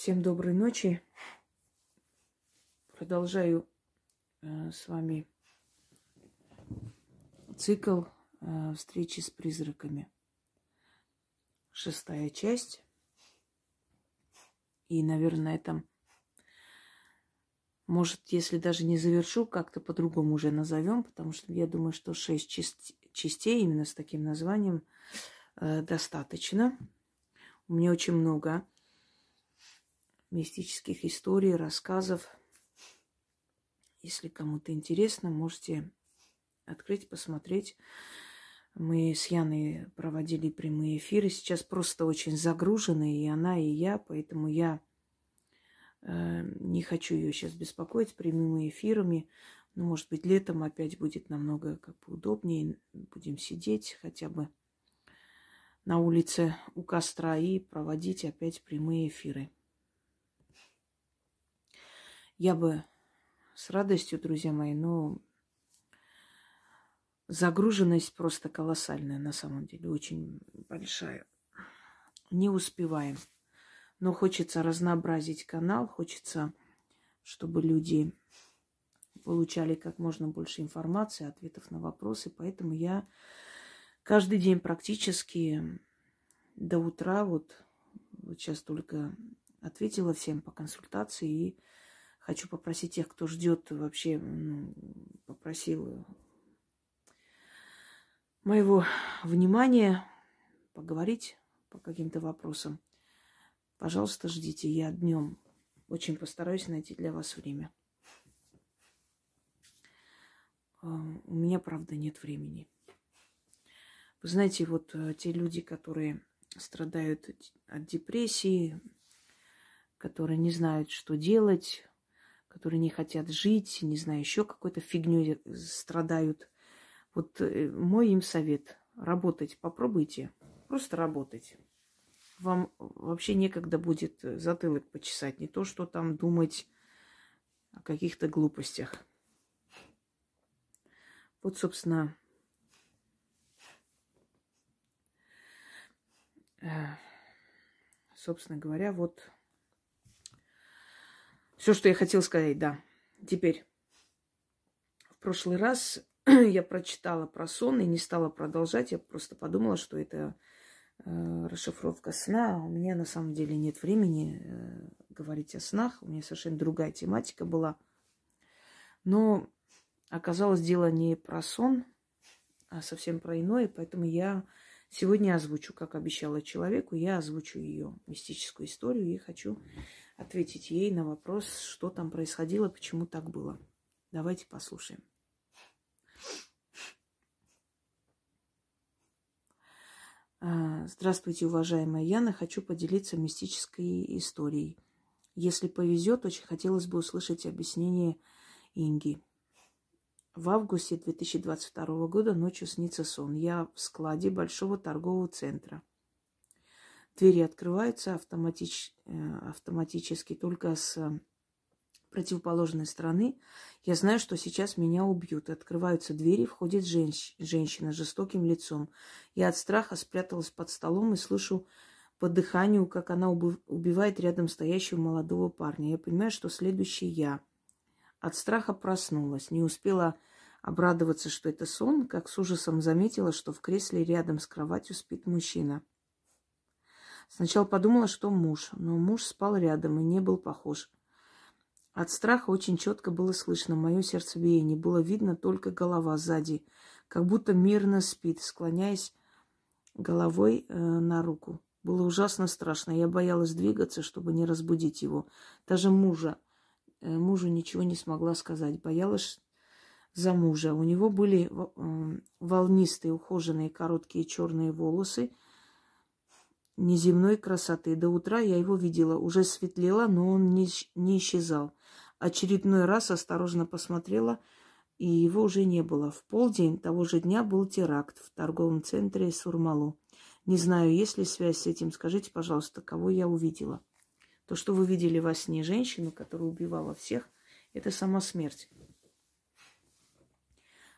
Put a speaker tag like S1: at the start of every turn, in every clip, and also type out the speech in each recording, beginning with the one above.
S1: Всем доброй ночи. Продолжаю э, с вами цикл э, встречи с призраками. Шестая часть. И, наверное, на этом, может, если даже не завершу, как-то по-другому уже назовем, потому что я думаю, что шесть частей именно с таким названием э, достаточно. У меня очень много мистических историй, рассказов. Если кому-то интересно, можете открыть, посмотреть. Мы с Яной проводили прямые эфиры. Сейчас просто очень загружены, и она, и я, поэтому я э, не хочу ее сейчас беспокоить прямыми эфирами. Ну, может быть, летом опять будет намного как бы удобнее. Будем сидеть хотя бы на улице у костра и проводить опять прямые эфиры. Я бы с радостью, друзья мои, но загруженность просто колоссальная на самом деле, очень большая. Не успеваем. Но хочется разнообразить канал, хочется, чтобы люди получали как можно больше информации, ответов на вопросы. Поэтому я каждый день практически до утра, вот, вот сейчас только ответила всем по консультации и Хочу попросить тех, кто ждет вообще, ну, попросил моего внимания поговорить по каким-то вопросам. Пожалуйста, ждите. Я днем очень постараюсь найти для вас время. А, у меня, правда, нет времени. Вы знаете, вот э, те люди, которые страдают от депрессии, которые не знают, что делать, которые не хотят жить, не знаю, еще какой-то фигней страдают. Вот э, мой им совет – работать, попробуйте, просто работать. Вам вообще некогда будет затылок почесать, не то, что там думать о каких-то глупостях. Вот, собственно, э, собственно говоря, вот все, что я хотела сказать, да. Теперь, в прошлый раз я прочитала про сон и не стала продолжать. Я просто подумала, что это э, расшифровка сна. У меня на самом деле нет времени э, говорить о снах. У меня совершенно другая тематика была. Но оказалось дело не про сон, а совсем про иное. Поэтому я сегодня озвучу, как обещала человеку, я озвучу ее мистическую историю и хочу ответить ей на вопрос, что там происходило, почему так было. Давайте послушаем. А, здравствуйте, уважаемая Яна. Хочу поделиться мистической историей. Если повезет, очень хотелось бы услышать объяснение Инги. В августе 2022 года ночью снится сон. Я в складе большого торгового центра – Двери открываются автоматич... Э, автоматически только с противоположной стороны. Я знаю, что сейчас меня убьют. Открываются двери, входит женщ... женщина с жестоким лицом. Я от страха спряталась под столом и слышу по дыханию, как она убивает рядом стоящего молодого парня. Я понимаю, что следующий я. От страха проснулась. Не успела обрадоваться, что это сон, как с ужасом заметила, что в кресле рядом с кроватью спит мужчина. Сначала подумала, что муж, но муж спал рядом и не был похож. От страха очень четко было слышно мое сердцебиение. Было видно только голова сзади, как будто мирно спит, склоняясь головой э, на руку. Было ужасно страшно. Я боялась двигаться, чтобы не разбудить его. Даже мужа. Э, мужу ничего не смогла сказать. Боялась за мужа. У него были э, волнистые, ухоженные, короткие черные волосы – неземной красоты. До утра я его видела. Уже светлело, но он не, не исчезал. Очередной раз осторожно посмотрела, и его уже не было. В полдень того же дня был теракт в торговом центре Сурмалу. Не знаю, есть ли связь с этим. Скажите, пожалуйста, кого я увидела? То, что вы видели во сне женщину, которая убивала всех, это сама смерть.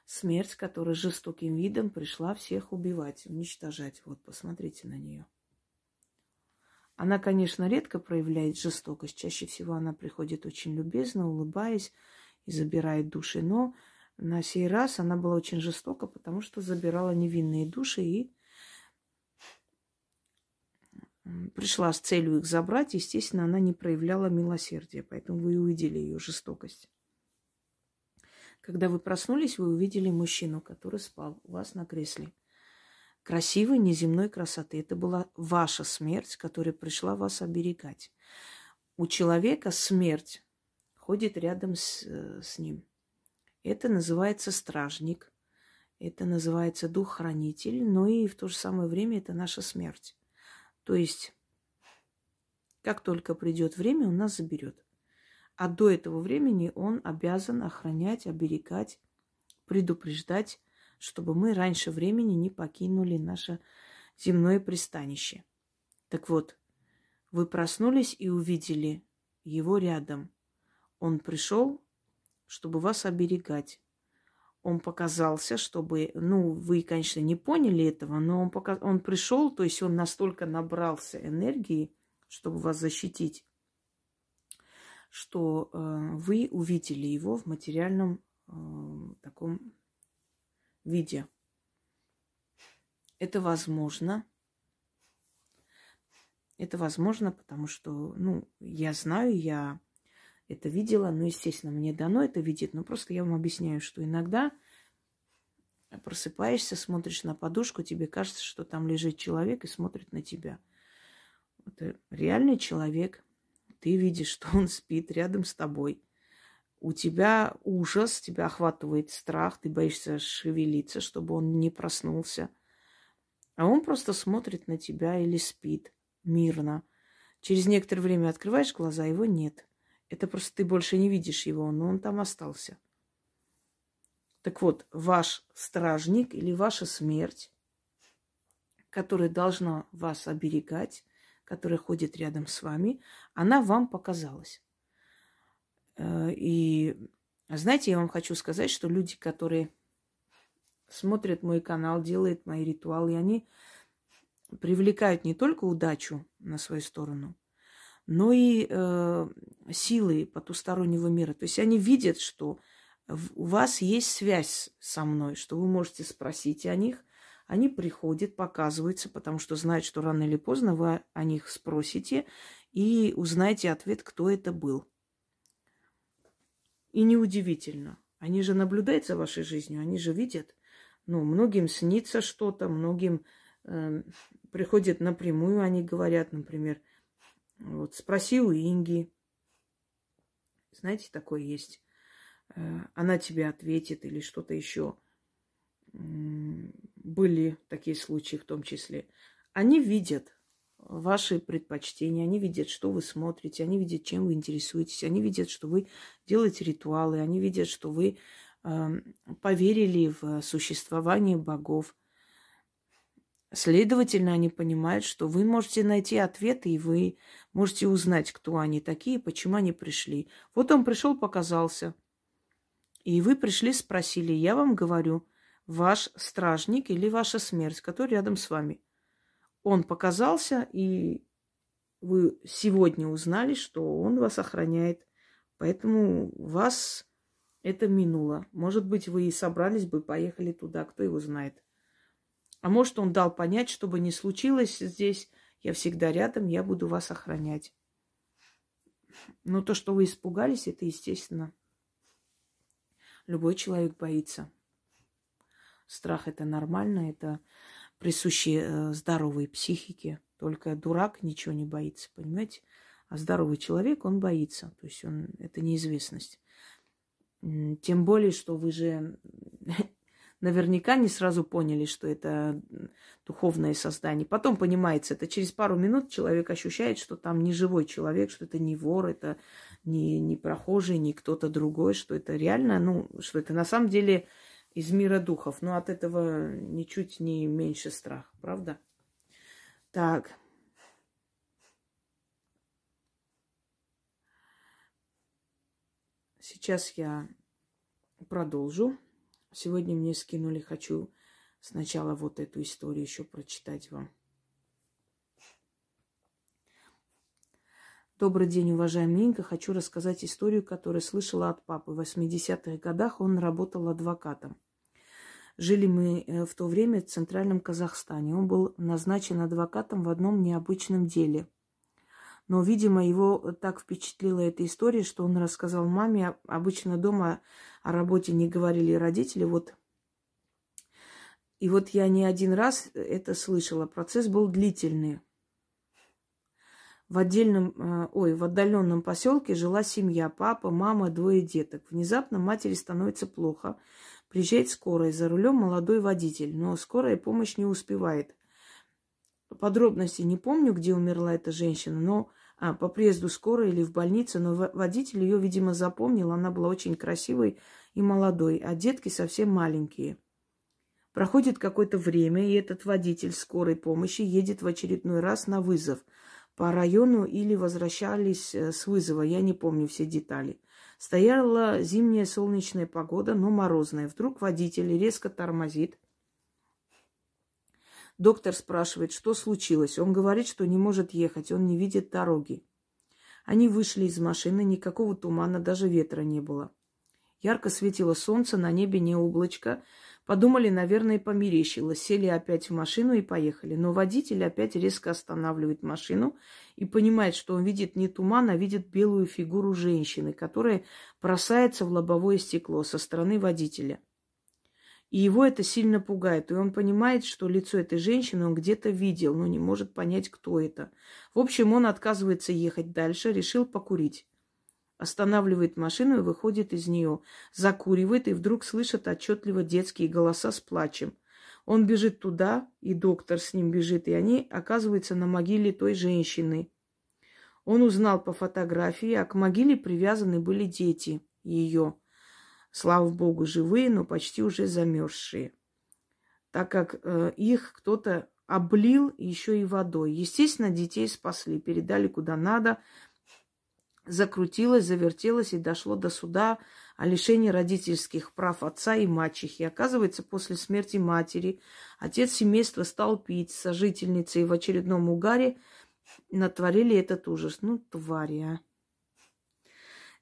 S1: Смерть, которая жестоким видом пришла всех убивать, уничтожать. Вот, посмотрите на нее. Она, конечно, редко проявляет жестокость. Чаще всего она приходит очень любезно, улыбаясь и забирает души. Но на сей раз она была очень жестока, потому что забирала невинные души и пришла с целью их забрать. Естественно, она не проявляла милосердия, поэтому вы увидели ее жестокость. Когда вы проснулись, вы увидели мужчину, который спал у вас на кресле. Красивой, неземной красоты. Это была ваша смерть, которая пришла вас оберегать. У человека смерть ходит рядом с, э, с ним. Это называется стражник, это называется дух-хранитель, но и в то же самое время это наша смерть. То есть, как только придет время, он нас заберет. А до этого времени он обязан охранять, оберегать, предупреждать, чтобы мы раньше времени не покинули наше земное пристанище. Так вот, вы проснулись и увидели его рядом. Он пришел, чтобы вас оберегать. Он показался, чтобы, ну, вы, конечно, не поняли этого, но он, пока, он пришел, то есть он настолько набрался энергии, чтобы вас защитить, что э, вы увидели его в материальном э, таком виде. Это возможно. Это возможно, потому что, ну, я знаю, я это видела, но, естественно, мне дано это видеть, но просто я вам объясняю, что иногда просыпаешься, смотришь на подушку, тебе кажется, что там лежит человек и смотрит на тебя. Это реальный человек, ты видишь, что он спит рядом с тобой. У тебя ужас, тебя охватывает страх, ты боишься шевелиться, чтобы он не проснулся. А он просто смотрит на тебя или спит мирно. Через некоторое время открываешь глаза, его нет. Это просто ты больше не видишь его, но он там остался. Так вот, ваш стражник или ваша смерть, которая должна вас оберегать, которая ходит рядом с вами, она вам показалась. Э, и знаете, я вам хочу сказать, что люди, которые смотрят мой канал, делают мои ритуалы, они привлекают не только удачу на свою сторону, но и э, силы потустороннего мира. То есть они видят, что у вас есть связь со мной, что вы можете спросить о них, они приходят, показываются, потому что знают, что рано или поздно вы о них спросите и узнаете ответ, кто это был. И неудивительно. Они же наблюдают за вашей жизнью, они же видят. Ну, многим снится что-то, многим э, приходят напрямую, они говорят, например, вот спроси у Инги. Знаете, такое есть. Э, она тебе ответит или что-то еще были такие случаи в том числе. Они видят ваши предпочтения, они видят, что вы смотрите, они видят, чем вы интересуетесь, они видят, что вы делаете ритуалы, они видят, что вы э, поверили в существование богов. Следовательно, они понимают, что вы можете найти ответы, и вы можете узнать, кто они такие, почему они пришли. Вот он пришел, показался. И вы пришли, спросили. Я вам говорю, ваш стражник или ваша смерть, который рядом с вами. Он показался, и вы сегодня узнали, что он вас охраняет. Поэтому вас это минуло. Может быть, вы и собрались бы, поехали туда, кто его знает. А может, он дал понять, чтобы не случилось здесь, я всегда рядом, я буду вас охранять. Но то, что вы испугались, это естественно. Любой человек боится. Страх это нормально, это присуще э, здоровой психике. Только дурак ничего не боится, понимаете? А здоровый человек, он боится. То есть он, это неизвестность. Тем более, что вы же наверняка не сразу поняли, что это духовное создание. Потом понимается, это через пару минут человек ощущает, что там не живой человек, что это не вор, это не, не прохожий, не кто-то другой, что это реально, ну, что это на самом деле из мира духов. Но от этого ничуть не меньше страх, правда? Так. Сейчас я продолжу. Сегодня мне скинули, хочу сначала вот эту историю еще прочитать вам. Добрый день, уважаемый Инга. Хочу рассказать историю, которую слышала от папы. В 80-х годах он работал адвокатом. Жили мы э, в то время в центральном Казахстане. Он был назначен адвокатом в одном необычном деле. Но, видимо, его так впечатлила эта история, что он рассказал маме. Обычно дома о работе не говорили родители. Вот и вот я не один раз это слышала. Процесс был длительный. В отдельном, э, ой, в отдаленном поселке жила семья, папа, мама, двое деток. Внезапно матери становится плохо. Приезжает скорая, за рулем молодой водитель, но скорая помощь не успевает. Подробности не помню, где умерла эта женщина, но а, по приезду скорой или в больнице, но водитель ее, видимо, запомнил. Она была очень красивой и молодой, а детки совсем маленькие. Проходит какое-то время, и этот водитель скорой помощи едет в очередной раз на вызов по району или возвращались э, с вызова, я не помню все детали. Стояла зимняя солнечная погода, но морозная. Вдруг водитель резко тормозит. Доктор спрашивает, что случилось. Он говорит, что не может ехать, он не видит дороги. Они вышли из машины, никакого тумана, даже ветра не было. Ярко светило солнце, на небе не облачко. Подумали, наверное, померещилось. Сели опять в машину и поехали. Но водитель опять резко останавливает машину и понимает, что он видит не туман, а видит белую фигуру женщины, которая бросается в лобовое стекло со стороны водителя. И его это сильно пугает. И он понимает, что лицо этой женщины он где-то видел, но не может понять, кто это. В общем, он отказывается ехать дальше, решил покурить останавливает машину и выходит из нее, закуривает и вдруг слышит отчетливо детские голоса с плачем. Он бежит туда, и доктор с ним бежит, и они оказываются на могиле той женщины. Он узнал по фотографии, а к могиле привязаны были дети ее. Слава богу, живые, но почти уже замерзшие. Так как э, их кто-то облил еще и водой. Естественно, детей спасли, передали куда надо, закрутилось, завертелось и дошло до суда о лишении родительских прав отца и мачехи. Оказывается, после смерти матери отец семейства стал пить сожительницей в очередном угаре натворили этот ужас. Ну, твари, а.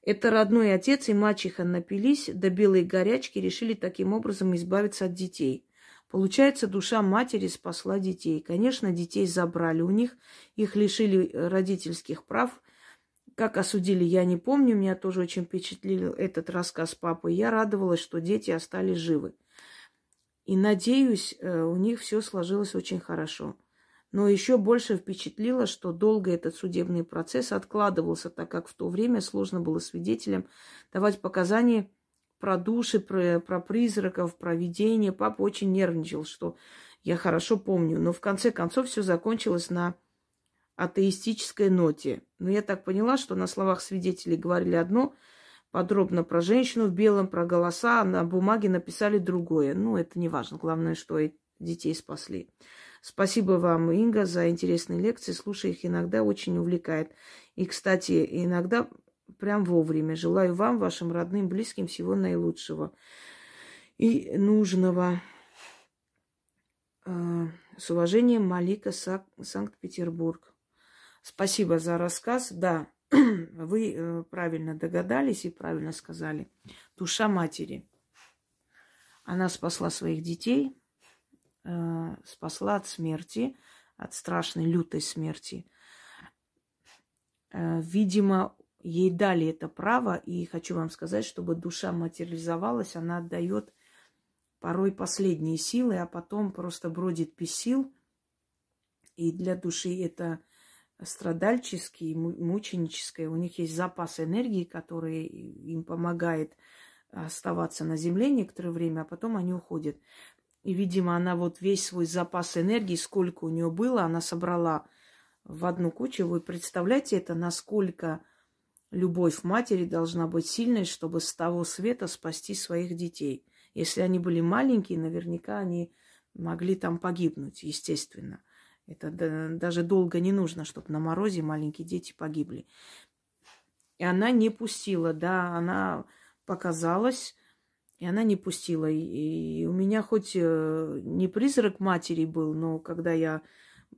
S1: Это родной отец и мачеха напились до белой горячки, решили таким образом избавиться от детей. Получается, душа матери спасла детей. Конечно, детей забрали у них, их лишили родительских прав – как осудили, я не помню. Меня тоже очень впечатлил этот рассказ папы. Я радовалась, что дети остались живы. И надеюсь, э, у них все сложилось очень хорошо. Но еще больше впечатлило, что долго этот судебный процесс откладывался, так как в то время сложно было свидетелям давать показания про души, про, про призраков, про видения. Папа очень нервничал, что я хорошо помню. Но в конце концов все закончилось на атеистической ноте. Но я так поняла, что на словах свидетелей говорили одно, подробно про женщину в белом, про голоса, а на бумаге написали другое. Ну, это не важно. Главное, что детей спасли. Спасибо вам, Инга, за интересные лекции. Слушай их иногда очень увлекает. И, кстати, иногда прям вовремя. Желаю вам, вашим родным, близким всего наилучшего и нужного. А, с уважением, Малика, Санкт-Петербург. Спасибо за рассказ. Да, вы э, правильно догадались и правильно сказали. Душа матери. Она спасла своих детей, э, спасла от смерти, от страшной, лютой смерти. Э, видимо, ей дали это право, и хочу вам сказать, чтобы душа материализовалась, она отдает порой последние силы, а потом просто бродит без сил. И для души это страдальческие, мученическое. У них есть запас энергии, который им помогает оставаться на земле некоторое время, а потом они уходят. И, видимо, она вот весь свой запас энергии, сколько у нее было, она собрала в одну кучу. Вы представляете это, насколько любовь матери должна быть сильной, чтобы с того света спасти своих детей. Если они были маленькие, наверняка они могли там погибнуть, естественно. Это даже долго не нужно, чтобы на морозе маленькие дети погибли. И она не пустила, да, она показалась, и она не пустила. И, у меня хоть э, не призрак матери был, но когда я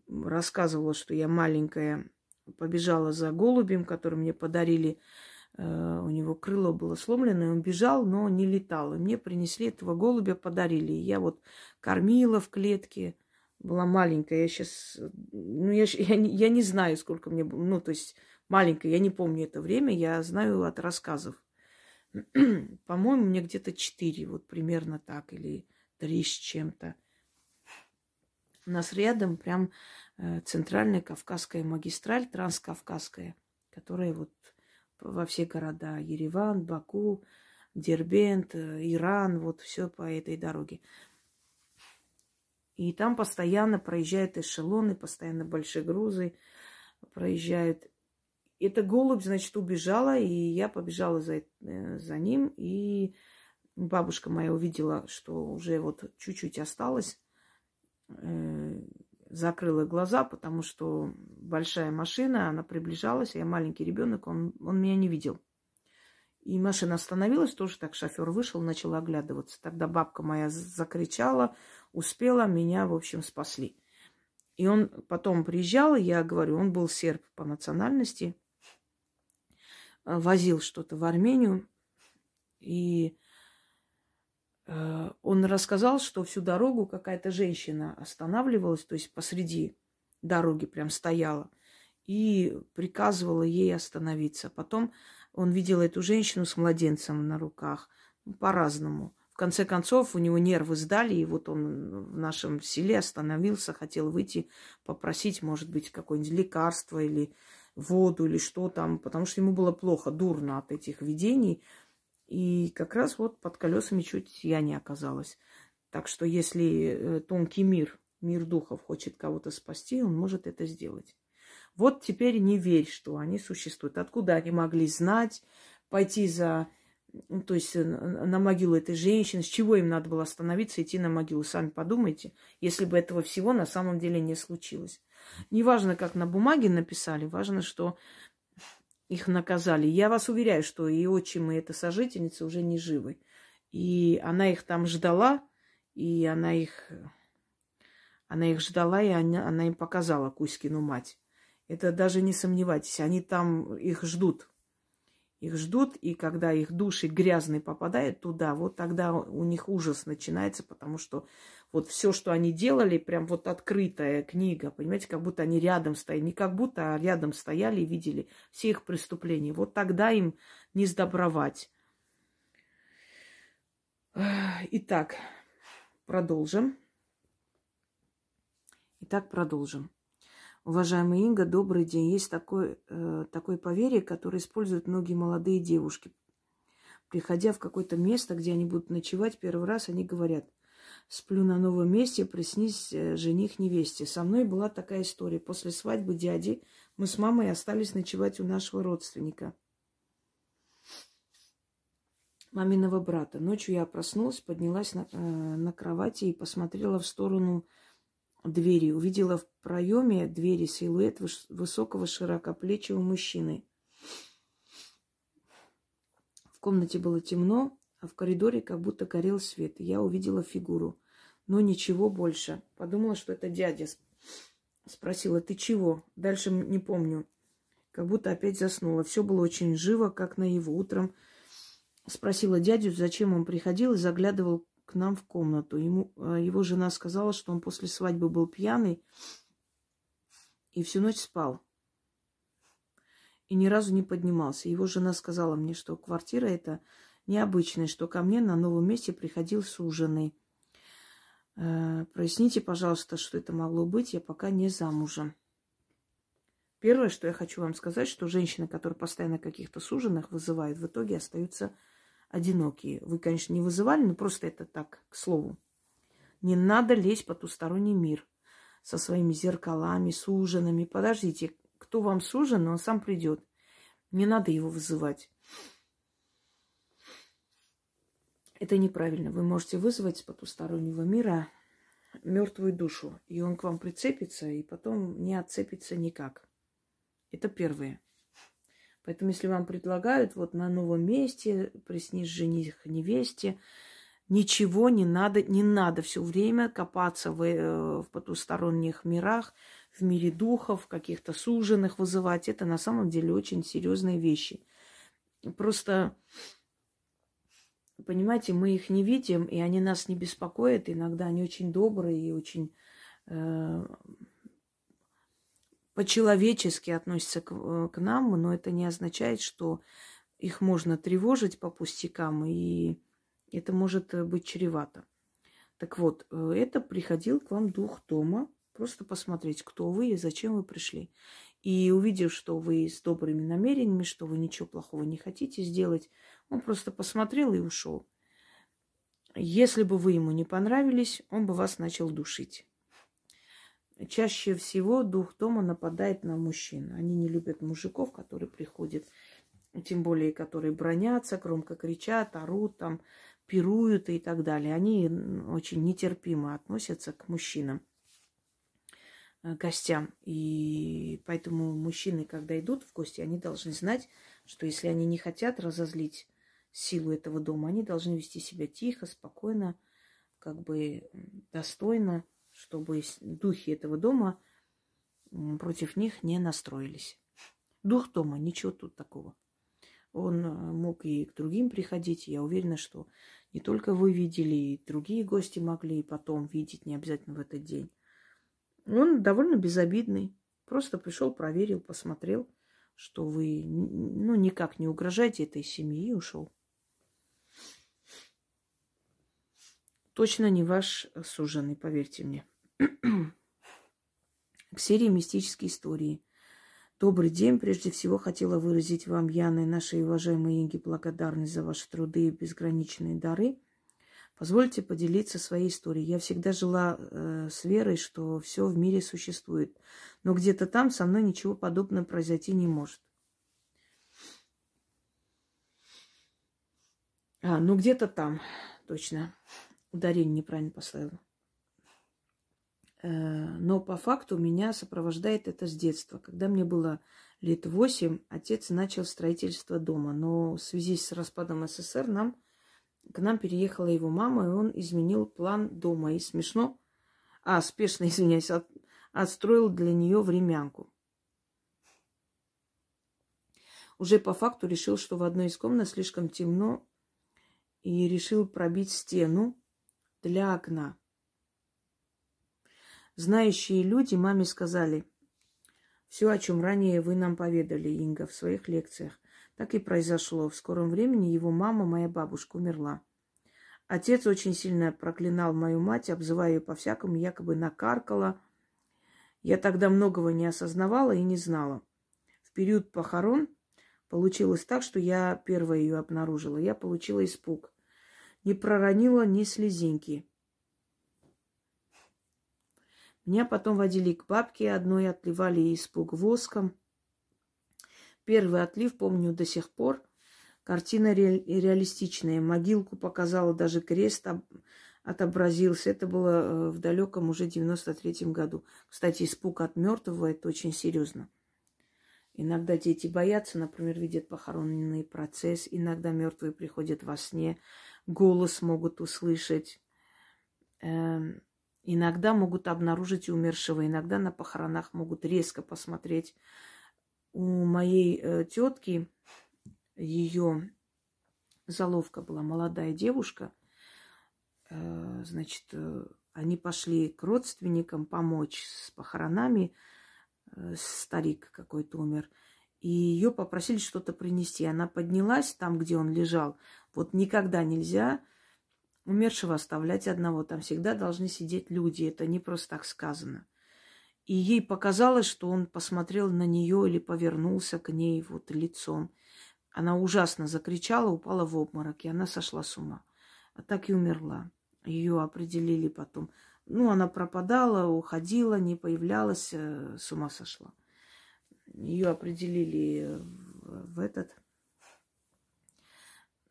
S1: рассказывала, что я маленькая побежала за голубем, который мне подарили. Э, у него крыло было сломлено, и он бежал, но не летал. И мне принесли этого голубя, подарили. И я вот кормила в клетке, была маленькая. Я сейчас, ну, я, я, я не знаю, сколько мне было. Ну, то есть маленькая, я не помню это время, я знаю от рассказов. По-моему, мне где-то четыре, вот примерно так, или три с чем-то. У нас рядом прям э, центральная Кавказская магистраль, транскавказская, которая вот во все города. Ереван, Баку, Дербент, э, Иран, вот все по этой дороге. И там постоянно проезжают эшелоны, постоянно большие грузы проезжают. Это голубь, значит, убежала, и я побежала за, э, за ним. И бабушка моя увидела, что уже вот чуть-чуть осталось. Э, закрыла глаза, потому что большая машина, она приближалась, а я маленький ребенок, он, он меня не видел. И машина остановилась, тоже так шофер вышел, начал оглядываться. Тогда бабка моя закричала, успела, меня, в общем, спасли. И он потом приезжал, я говорю, он был серб по национальности, возил что-то в Армению, и Э, он рассказал, что всю дорогу какая-то женщина останавливалась, то есть посреди дороги прям стояла и приказывала ей остановиться. Потом он видел эту женщину с младенцем на руках ну, по-разному. В конце концов, у него нервы сдали, и вот он в нашем селе остановился, хотел выйти, попросить, может быть, какое-нибудь лекарство или воду или что там, потому что ему было плохо, дурно от этих видений. И как раз вот под колесами чуть я не оказалась. Так что если э, тонкий мир, мир духов хочет кого-то спасти, он может это сделать. Вот теперь не верь, что они существуют. Откуда они могли знать, пойти за, то есть э, на могилу этой женщины, с чего им надо было остановиться, идти на могилу. Сами подумайте, если бы этого всего на самом деле не случилось. Неважно, как на бумаге написали, важно, что их наказали. Я вас уверяю, что и отчим, и эта сожительница уже не живы. И она их там ждала, и она их, она их ждала, и она, она им показала Кузькину мать. Это даже не сомневайтесь, они там их ждут их ждут, и когда их души грязные попадают туда, вот тогда у них ужас начинается, потому что вот все, что они делали, прям вот открытая книга, понимаете, как будто они рядом стояли, не как будто, а рядом стояли и видели все их преступления. Вот тогда им не сдобровать. Итак, продолжим. Итак, продолжим. Уважаемая Инга, добрый день. Есть такое, э, такое поверье, которое используют многие молодые девушки. Приходя в какое-то место, где они будут ночевать, первый раз они говорят, сплю на новом месте, приснись э, жених невесте. Со мной была такая история. После свадьбы дяди мы с мамой остались ночевать у нашего родственника, маминого брата. Ночью я проснулась, поднялась на, э, на кровати и посмотрела в сторону двери. Увидела в проеме двери силуэт высокого широкоплечего мужчины. В комнате было темно, а в коридоре как будто горел свет. Я увидела фигуру, но ничего больше. Подумала, что это дядя. Спросила, ты чего? Дальше не помню. Как будто опять заснула. Все было очень живо, как на его Утром спросила дядю, зачем он приходил и заглядывал к нам в комнату. Ему, а, его жена сказала, что он после свадьбы был пьяный и всю ночь спал. И ни разу не поднимался. Его жена сказала мне, что квартира эта необычная, что ко мне на новом месте приходил суженый. Э, проясните, пожалуйста, что это могло быть. Я пока не замужем. Первое, что я хочу вам сказать, что женщины, которые постоянно каких-то суженых вызывают, в итоге остаются одинокие. Вы, конечно, не вызывали, но просто это так, к слову. Не надо лезть в потусторонний мир со своими зеркалами, суженными. Подождите, кто вам сужен, он сам придет. Не надо его вызывать. Это неправильно. Вы можете вызвать с потустороннего мира мертвую душу, и он к вам прицепится, и потом не отцепится никак. Это первое. Поэтому, если вам предлагают вот на новом месте, приснись жених невесте, ничего не надо, не надо все время копаться в, э, в потусторонних мирах, в мире духов, каких-то суженных вызывать. Это на самом деле очень серьезные вещи. Просто, понимаете, мы их не видим, и они нас не беспокоят. Иногда они очень добрые и очень э, по-человечески относятся к, э, к нам, но это не означает, что их можно тревожить по пустякам, и это может э, быть чревато. Так вот, э, это приходил к вам дух дома, просто посмотреть, кто вы и зачем вы пришли. И увидев, что вы с добрыми намерениями, что вы ничего плохого не хотите сделать, он просто посмотрел и ушел. Если бы вы ему не понравились, он бы вас начал душить. Чаще всего дух дома нападает на мужчин. Они не любят мужиков, которые приходят тем более, которые бронятся, громко кричат, орут, там, пируют и так далее. Они очень нетерпимо относятся к мужчинам, э, гостям. И поэтому мужчины, когда идут в гости, они должны знать, что если они не хотят разозлить силу этого дома, они должны вести себя тихо, спокойно, как бы достойно, чтобы духи этого дома против них не настроились. Дух дома, ничего тут такого. Он э, мог и к другим приходить. Я уверена, что не только вы видели, и другие гости могли и потом видеть, не обязательно в этот день. Он довольно безобидный. Просто пришел, проверил, посмотрел, что вы ну, никак не угрожаете этой семье и ушел. Точно не ваш суженый, поверьте мне. К серии мистические истории – Добрый день. Прежде всего хотела выразить вам, Яна и нашей уважаемой Инге, благодарность за ваши труды и безграничные дары. Позвольте поделиться своей историей. Я всегда жила э, с верой, что все в мире существует. Но где-то там со мной ничего подобного произойти не может. А, ну где-то там, точно. Ударение неправильно поставила. Э, но по факту меня сопровождает это с детства. Когда мне было лет восемь, отец начал строительство дома. Но в связи с распадом СССР нам, к нам переехала его мама, и он изменил план дома. И смешно, а, спешно, извиняюсь, от, отстроил для нее времянку. Уже по факту решил, что в одной из комнат слишком темно, и решил пробить стену для окна. Знающие люди маме сказали все, о чем ранее вы нам поведали, Инга, в своих лекциях. Так и произошло. В скором времени его мама, моя бабушка, умерла. Отец очень сильно проклинал мою мать, обзывая ее по-всякому, якобы накаркала. Я тогда многого не осознавала и не знала. В период похорон получилось так, что я первая ее обнаружила. Я получила испуг. Не проронила ни слезинки. Меня потом водили к бабке одной, отливали испуг воском. Первый отлив помню до сих пор. Картина ре- реалистичная. Могилку показала, даже крест об- отобразился. Это было э, в далеком уже 93-м году. Кстати, испуг от мертвого это очень серьезно. Иногда дети боятся, например, видят похоронный процесс. Иногда мертвые приходят во сне, голос могут услышать. Эм, Иногда могут обнаружить умершего, иногда на похоронах могут резко посмотреть. У моей э, тетки ее заловка была молодая девушка. Э, значит, э, они пошли к родственникам помочь с похоронами. Старик какой-то умер. И ее попросили что-то принести. Она поднялась там, где он лежал. Вот никогда нельзя умершего оставлять одного. Там всегда должны сидеть люди. Это не просто так сказано. И ей показалось, что он посмотрел на нее или повернулся к ней вот лицом. Она ужасно закричала, упала в обморок, и она сошла с ума. А так и умерла. Ее определили потом. Ну, она пропадала, уходила, не появлялась, э, с ума сошла. Ее определили в этот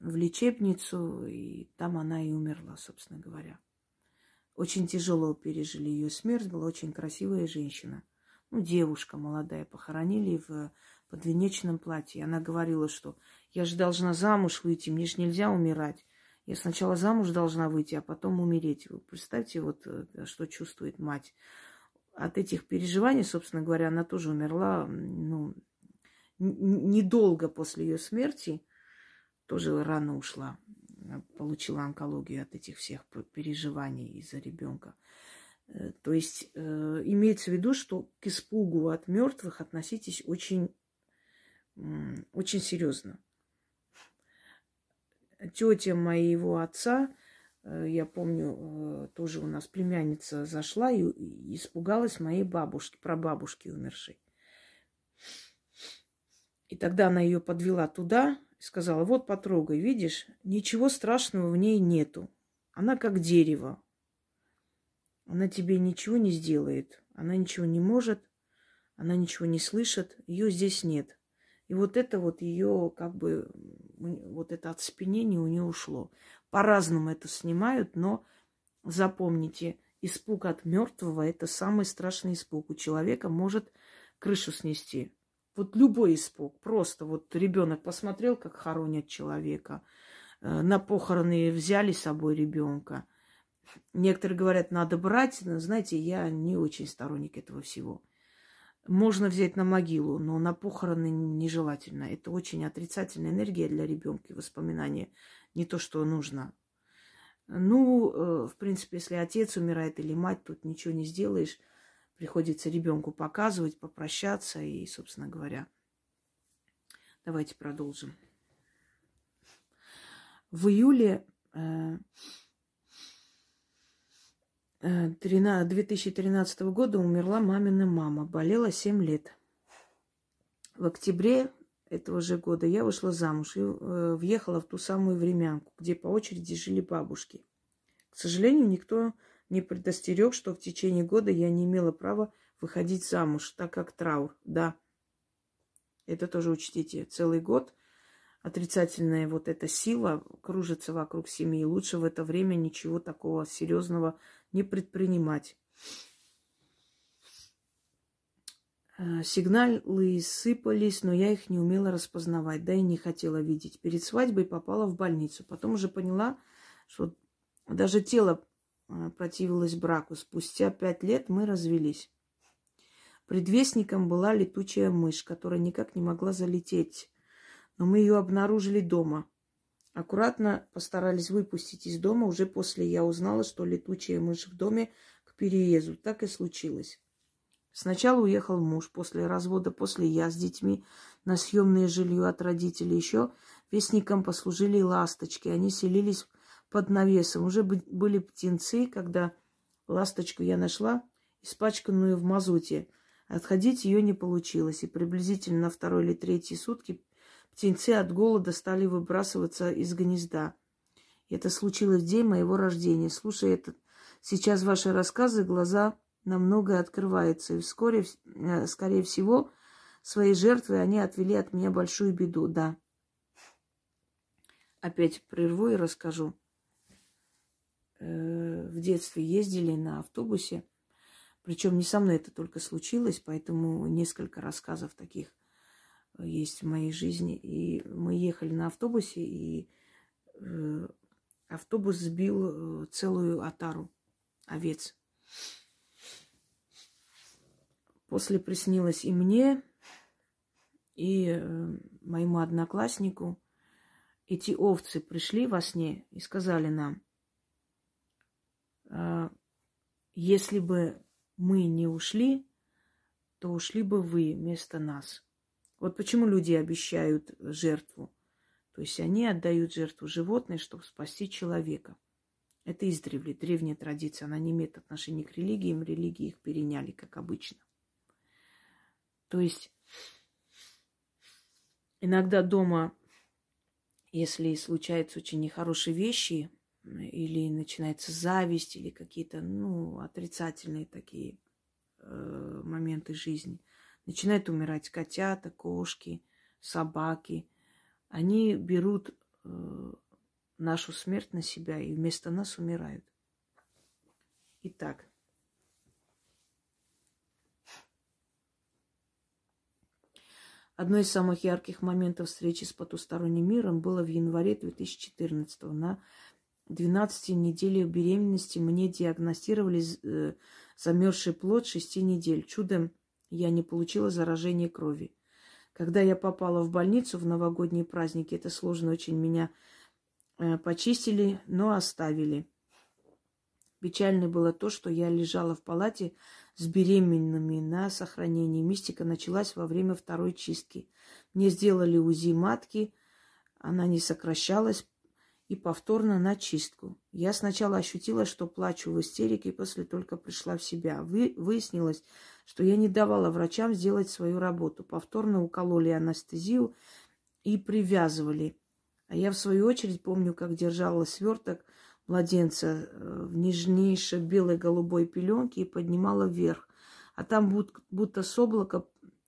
S1: в лечебницу, и там она и умерла, собственно говоря. Очень тяжело пережили ее смерть, была очень красивая женщина. Ну, девушка молодая, похоронили в подвенечном платье. Она говорила, что я же должна замуж выйти, мне же нельзя умирать. Я сначала замуж должна выйти, а потом умереть. Вы представьте, вот э, что чувствует мать. от этих переживаний, собственно говоря, она тоже умерла, ну, недолго после ее смерти, тоже рано ушла, получила онкологию от этих всех переживаний из-за ребенка. Э, то есть э, имеется в виду, что к испугу от мертвых относитесь очень, очень серьезно. Тетя моего отца, э, я помню, тоже у нас племянница зашла и испугалась моей бабушки, прабабушки умершей. И тогда она ее подвела туда и сказала, вот потрогай, видишь, ничего страшного в ней нету. Она как дерево, она тебе ничего не сделает. Она ничего не может. Она ничего не слышит. Ее здесь нет. И вот это вот ее, как бы, вот это отспенение у нее ушло. По-разному это снимают, но запомните, испуг от мертвого – это самый страшный испуг. У человека может крышу снести. Вот любой испуг. Просто вот ребенок посмотрел, как хоронят человека. Э, на похороны взяли с собой ребенка. Некоторые говорят, надо брать, но, знаете, я не очень сторонник этого всего. Можно взять на могилу, но на похороны нежелательно. Это очень отрицательная энергия для ребенка, воспоминания. Не то, что нужно. Ну, э, в принципе, если отец умирает или мать, тут ничего не сделаешь. Приходится ребенку показывать, попрощаться и, собственно говоря. Давайте продолжим. В июле э, 2013 э, года умерла мамина мама. Болела 7 лет. В октябре этого же года я вышла замуж и э, въехала в ту самую времянку, где по очереди жили бабушки. К сожалению, никто не предостерег, что в течение года я не имела права выходить замуж, так как траур. Да, это тоже учтите. Целый год отрицательная вот эта сила кружится вокруг семьи. Лучше в это время ничего такого серьезного не предпринимать. Э, сигналы сыпались, но я их не умела распознавать, да и не хотела видеть. Перед свадьбой попала в больницу. Потом уже поняла, что даже тело э, противилось браку. Спустя пять лет мы развелись. Предвестником была летучая мышь, которая никак не могла залететь. Но мы ее обнаружили дома. Аккуратно постарались выпустить из дома. Уже после я узнала, что летучая мышь в доме к переезду. Так и случилось. Сначала уехал муж, после развода, после я с детьми на съемное жилье от родителей. Еще вестникам послужили ласточки. Они селились под навесом. Уже были птенцы, когда ласточку я нашла, испачканную в мазуте. Отходить ее не получилось. И приблизительно на второй или третьей сутки Птенцы от голода стали выбрасываться из гнезда. Это случилось в день моего рождения. Слушая этот, сейчас ваши рассказы, глаза намного открываются. И вскоре, э, скорее всего, своей жертвой они отвели от меня большую беду. Да. Опять прерву и расскажу. Э, в детстве ездили на автобусе. Причем не со мной это только случилось, поэтому несколько рассказов таких есть в моей жизни. И мы ехали на автобусе, и э, автобус сбил э, целую отару овец. После приснилось и мне, и э, моему однокласснику. Эти овцы пришли во сне и сказали нам, «А, если бы мы не ушли, то ушли бы вы вместо нас. Вот почему люди обещают жертву. То есть они отдают жертву животное, чтобы спасти человека. Это издревле, древняя традиция. Она не имеет отношения к религиям. Религии их переняли, как обычно. То есть иногда дома, если случаются очень нехорошие вещи, или начинается зависть, или какие-то ну, отрицательные такие э, моменты жизни – Начинают умирать котята, кошки, собаки. Они берут э, нашу смерть на себя и вместо нас умирают. Итак, Одно из самых ярких моментов встречи с потусторонним миром было в январе 2014 На 12 неделе беременности мне диагностировали э, замерзший плод шести недель. Чудом я не получила заражение крови. Когда я попала в больницу в новогодние праздники, это сложно очень меня э, почистили, но оставили. Печально было то, что я лежала в палате с беременными на сохранении. Мистика началась во время второй чистки. Мне сделали УЗИ матки, она не сокращалась, и повторно на чистку. Я сначала ощутила, что плачу в истерике, и после только пришла в себя. Вы, выяснилось, что я не давала врачам сделать свою работу. Повторно укололи анестезию и привязывали. А я, в свою очередь, помню, как держала сверток младенца э, в нежнейшей белой голубой пеленке и поднимала вверх. А там будто, с облака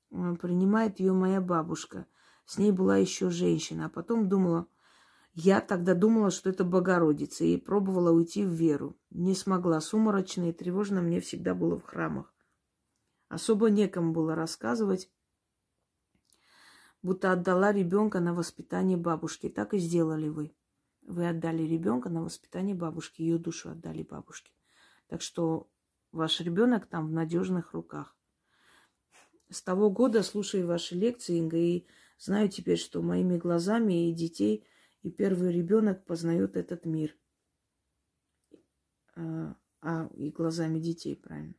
S1: принимает ее моя бабушка. С ней была еще женщина. А потом думала, я тогда думала, что это Богородица, и пробовала уйти в веру. Не смогла. Сумрачно и тревожно мне всегда было в храмах. Особо некому было рассказывать, будто отдала ребенка на воспитание бабушки. Так и сделали вы. Вы отдали ребенка на воспитание бабушки, ее душу отдали бабушке. Так что ваш ребенок там в надежных руках. С того года слушаю ваши лекции, Инга, и знаю теперь, что моими глазами и детей – и первый ребенок познает этот мир. А, а, и глазами детей, правильно.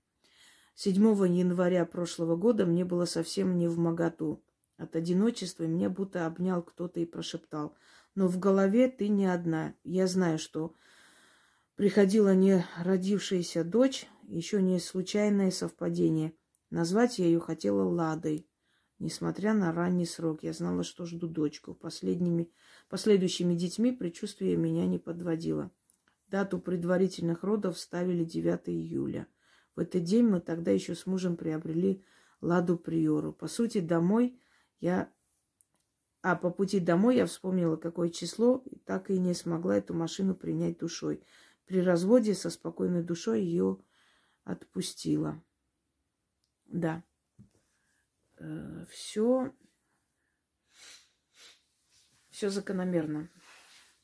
S1: 7 января прошлого года мне было совсем не в моготу. От одиночества меня будто обнял кто-то и прошептал. Но в голове ты не одна. Я знаю, что приходила не родившаяся дочь, еще не случайное совпадение. Назвать я ее хотела Ладой. Несмотря на ранний срок, я знала, что жду дочку. Последними, последующими детьми предчувствие меня не подводило. Дату предварительных родов ставили 9 июля. В этот день мы тогда еще с мужем приобрели Ладу Приору. По сути, домой я... А по пути домой я вспомнила, какое число, и так и не смогла эту машину принять душой. При разводе со спокойной душой ее отпустила. Да э, все, все закономерно.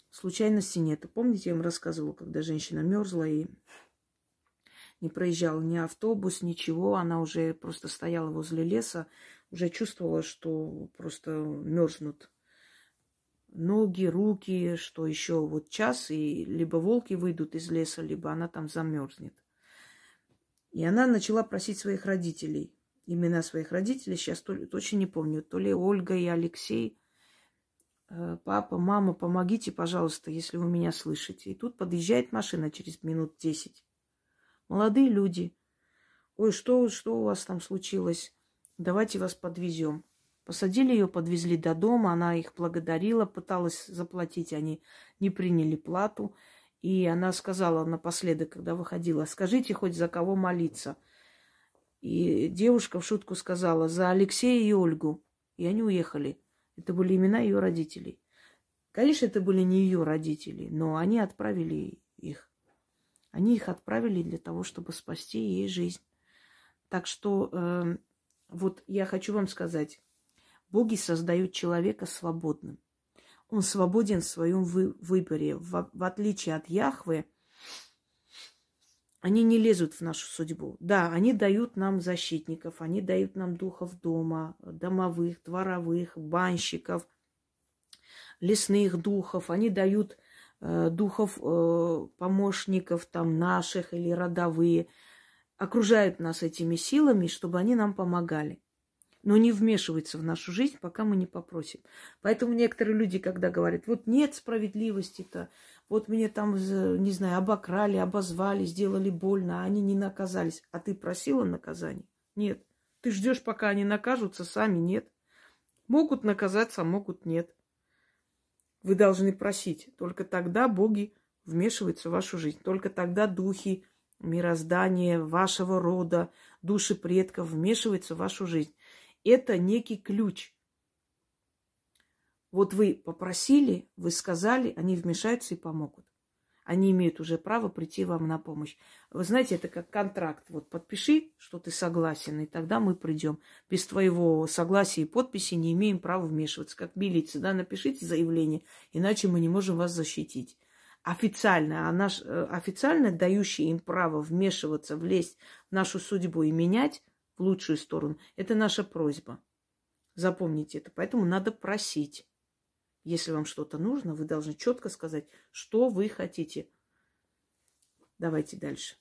S1: Случайности нет. Помните, я вам рассказывала, когда женщина мерзла и не проезжал ни автобус, ничего. Она уже просто стояла возле леса, уже чувствовала, что просто мерзнут ноги, руки, что еще вот час, и либо волки выйдут из леса, либо она там замерзнет. И она начала просить своих родителей имена своих родителей, сейчас точно не помню, то ли Ольга и Алексей. Э, Папа, мама, помогите, пожалуйста, если вы меня слышите. И тут подъезжает машина через минут десять. Молодые люди. Ой, что, что у вас там случилось? Давайте вас подвезем. Посадили ее, подвезли до дома, она их благодарила, пыталась заплатить, они не приняли плату. И она сказала напоследок, когда выходила, скажите хоть за кого молиться – и девушка в шутку сказала за Алексея и Ольгу. И они уехали. Это были имена ее родителей. Конечно, это были не ее родители, но они отправили их. Они их отправили для того, чтобы спасти ей жизнь. Так что э, вот я хочу вам сказать, боги создают человека свободным. Он свободен в своем вы- выборе. В, в отличие от Яхвы, они не лезут в нашу судьбу. Да, они дают нам защитников, они дают нам духов дома, домовых, дворовых, банщиков, лесных духов, они дают э, духов э, помощников там наших или родовые, окружают нас этими силами, чтобы они нам помогали но не вмешивается в нашу жизнь, пока мы не попросим. Поэтому некоторые люди, когда говорят, вот нет справедливости-то, вот мне там, не знаю, обокрали, обозвали, сделали больно, а они не наказались. А ты просила наказания? Нет. Ты ждешь, пока они накажутся, сами нет. Могут наказаться, а могут нет. Вы должны просить. Только тогда боги вмешиваются в вашу жизнь. Только тогда духи, мироздание вашего рода, души предков вмешиваются в вашу жизнь это некий ключ. Вот вы попросили, вы сказали, они вмешаются и помогут. Они имеют уже право прийти вам на помощь. Вы знаете, это как контракт. Вот подпиши, что ты согласен, и тогда мы придем. Без твоего согласия и подписи не имеем права вмешиваться. Как милиция, да, напишите заявление, иначе мы не можем вас защитить. официально, а наш, э, официально дающий им право вмешиваться, влезть в нашу судьбу и менять в лучшую сторону, это наша просьба. Запомните это. Поэтому надо просить. Если вам что-то нужно, вы должны четко сказать, что вы хотите. Давайте дальше.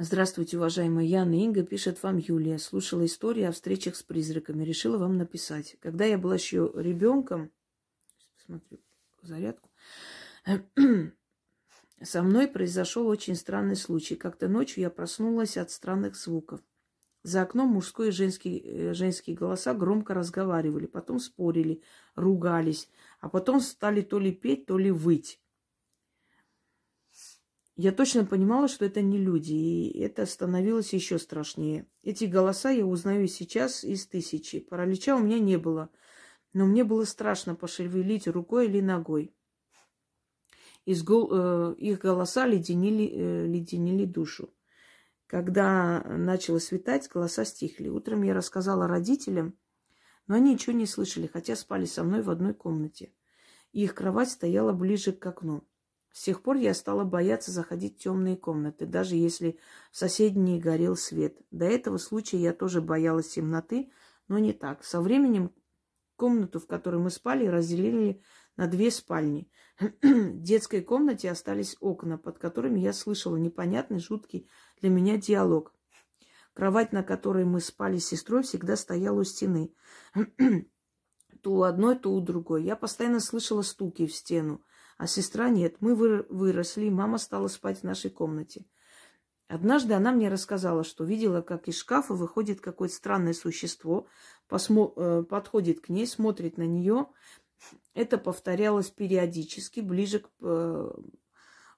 S1: Здравствуйте, уважаемая Яна Инга, пишет вам Юлия. Слушала истории о встречах с призраками. Решила вам написать. Когда я была еще ребенком, посмотрю зарядку, со мной произошел очень странный случай. Как-то ночью я проснулась от странных звуков. За окном мужской и женский, э, женские голоса громко разговаривали, потом спорили, ругались, а потом стали то ли петь, то ли выть. Я точно понимала, что это не люди, и это становилось еще страшнее. Эти голоса я узнаю сейчас из тысячи. Паралича у меня не было, но мне было страшно пошевелить рукой или ногой. Из гол, э, их голоса леденили, э, леденили душу. Когда начало светать, голоса стихли. Утром я рассказала родителям, но они ничего не слышали, хотя спали со мной в одной комнате. Их кровать стояла ближе к окну. С тех пор я стала бояться заходить в темные комнаты, даже если в соседней горел свет. До этого случая я тоже боялась темноты, но не так. Со временем комнату, в которой мы спали, разделили на две спальни. В детской комнате остались окна, под которыми я слышала непонятный, жуткий для меня диалог. Кровать, на которой мы спали с сестрой, всегда стояла у стены. то у одной, то у другой. Я постоянно слышала стуки в стену, а сестра нет. Мы выросли, мама стала спать в нашей комнате. Однажды она мне рассказала, что видела, как из шкафа выходит какое-то странное существо, посмо- э, подходит к ней, смотрит на нее это повторялось периодически, ближе к э,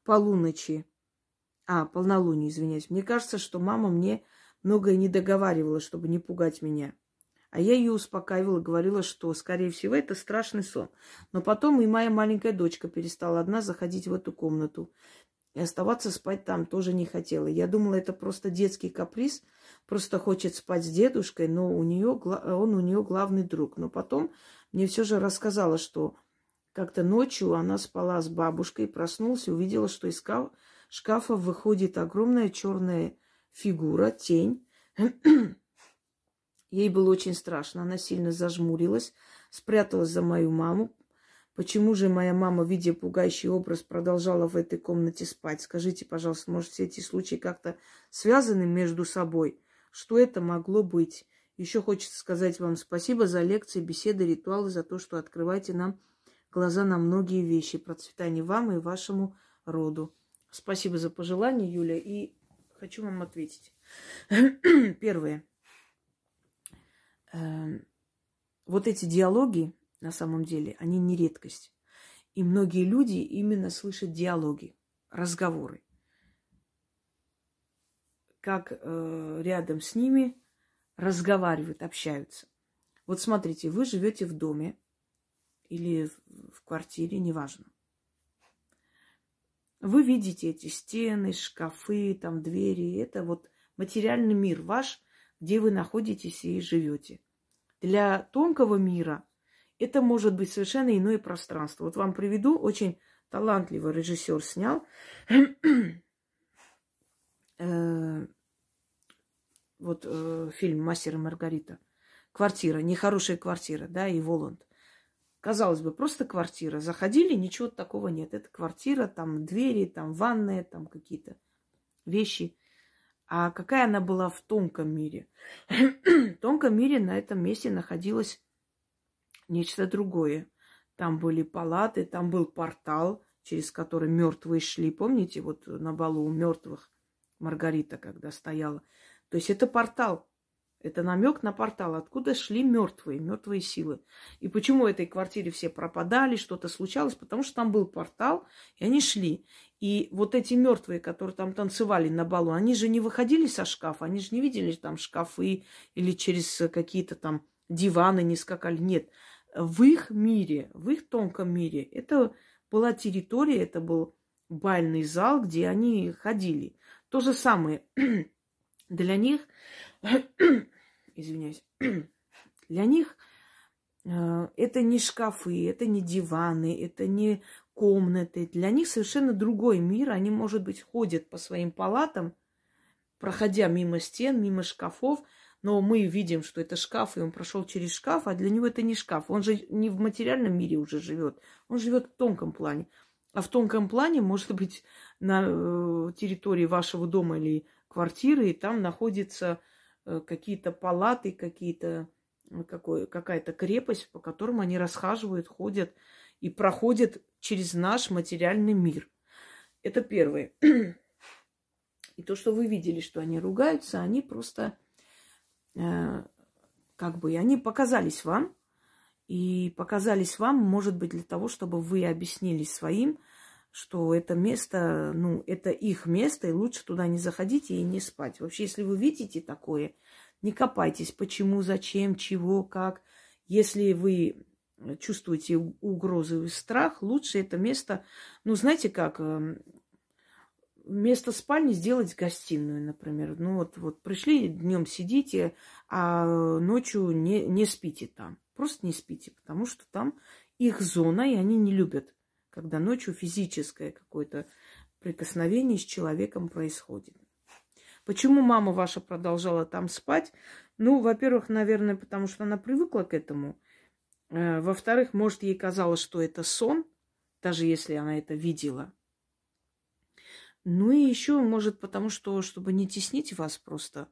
S1: полуночи. А, полнолунию, извиняюсь. Мне кажется, что мама мне многое не договаривала, чтобы не пугать меня. А я ее успокаивала, говорила, что, скорее всего, это страшный сон. Но потом и моя маленькая дочка перестала одна заходить в эту комнату. И оставаться спать там тоже не хотела. Я думала, это просто детский каприз, просто хочет спать с дедушкой, но у нее, он у нее главный друг. Но потом мне все же рассказала, что как-то ночью она спала с бабушкой, проснулась и увидела, что из шкафа выходит огромная черная фигура, тень. Ей было очень страшно. Она сильно зажмурилась, спряталась за мою маму. Почему же моя мама, видя пугающий образ, продолжала в этой комнате спать? Скажите, пожалуйста, может, все эти случаи как-то связаны между собой? Что это могло быть? Еще хочется сказать вам спасибо за лекции, беседы, ритуалы, за то, что открываете нам глаза на многие вещи. Процветания вам и вашему роду. Спасибо за пожелание, Юля, и хочу вам ответить. Первое. Эм, вот эти диалоги, на самом деле, они не редкость. И многие люди именно слышат диалоги, разговоры. Как э, рядом с ними разговаривают, общаются. Вот смотрите, вы живете в доме или в квартире, неважно. Вы видите эти стены, шкафы, там двери. Это вот материальный мир ваш, где вы находитесь и живете. Для тонкого мира это может быть совершенно иное пространство. Вот вам приведу, очень талантливый режиссер снял э, вот э, фильм «Мастер и Маргарита». Квартира, нехорошая квартира, да, и Воланд. Казалось бы, просто квартира. Заходили, ничего такого нет. Это квартира, там двери, там ванная, там какие-то вещи. А какая она была в тонком мире? в тонком мире на этом месте находилось нечто другое. Там были палаты, там был портал, через который мертвые шли. Помните, вот на балу у мертвых Маргарита, когда стояла. То есть это портал. Это намек на портал, откуда шли мертвые, мертвые силы. И почему в этой квартире все пропадали, что-то случалось? Потому что там был портал, и они шли. И вот эти мертвые, которые там танцевали на балу, они же не выходили со шкафа, они же не видели там шкафы или через какие-то там диваны не скакали. Нет. В их мире, в их тонком мире, это была территория, это был бальный зал, где они ходили. То же самое для них, извиняюсь, для них э, это не шкафы, это не диваны, это не комнаты. Для них совершенно другой мир. Они, может быть, ходят по своим палатам, проходя мимо стен, мимо шкафов, но мы видим, что это шкаф, и он прошел через шкаф, а для него это не шкаф. Он же не в материальном мире уже живет, он живет в тонком плане. А в тонком плане, может быть, на э, территории вашего дома или квартиры, и там находятся э, какие-то палаты, какие-то э, какая-то крепость, по которым они расхаживают, ходят и проходят через наш материальный мир. Это первое. И то, что вы видели, что они ругаются, они просто э, как бы, они показались вам, и показались вам, может быть, для того, чтобы вы объяснили своим, что это место, ну, это их место, и лучше туда не заходите и не спать. Вообще, если вы видите такое, не копайтесь, почему, зачем, чего, как. Если вы чувствуете угрозы и страх, лучше это место, ну, знаете как, эм, вместо спальни сделать гостиную, например. Ну вот, вот пришли, днем сидите, а ночью не, не спите там. Просто не спите, потому что там их зона, и они не любят, когда ночью физическое какое-то прикосновение с человеком происходит. Почему мама ваша продолжала там спать? Ну, во-первых, наверное, потому что она привыкла к этому. Э, во-вторых, может, ей казалось, что это сон, даже если она это видела. Ну и еще, может, потому что, чтобы не теснить вас просто,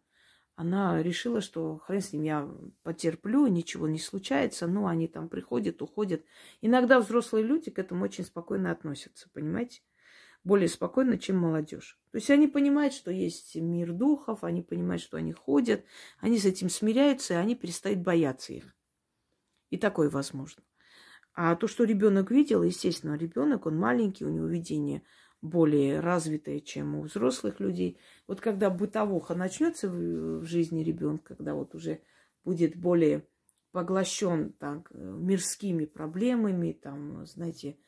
S1: она решила, что хрен с ним, я потерплю, ничего не случается. Ну, они там приходят, уходят. Иногда взрослые люди к этому очень спокойно относятся, понимаете? Более спокойно, чем молодежь. То есть они понимают, что есть мир духов, они понимают, что они ходят, они с этим смиряются, и они перестают бояться их. И такое возможно. А то, что ребенок видел, естественно, ребенок, он маленький, у него видение – более развитое, чем у взрослых людей. Вот когда бытовуха начнется в жизни ребенка, когда вот уже будет более поглощен так, мирскими проблемами, там, знаете,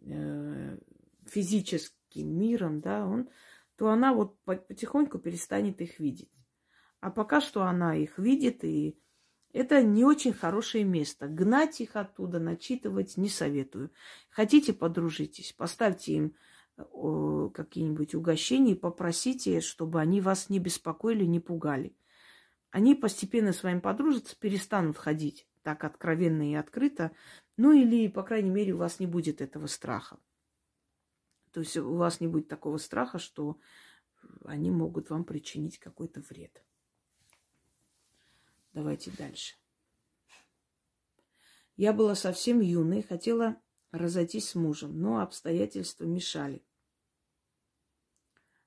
S1: э, физическим миром, да, он, то она вот потихоньку перестанет их видеть. А пока что она их видит, и это не очень хорошее место. Гнать их оттуда, начитывать не советую. Хотите, подружитесь, поставьте им какие-нибудь угощения и попросите, чтобы они вас не беспокоили, не пугали. Они постепенно с вами подружатся, перестанут ходить так откровенно и открыто, ну или, по крайней мере, у вас не будет этого страха. То есть у вас не будет такого страха, что они могут вам причинить какой-то вред. Давайте дальше. Я была совсем юной, хотела разойтись с мужем, но обстоятельства мешали.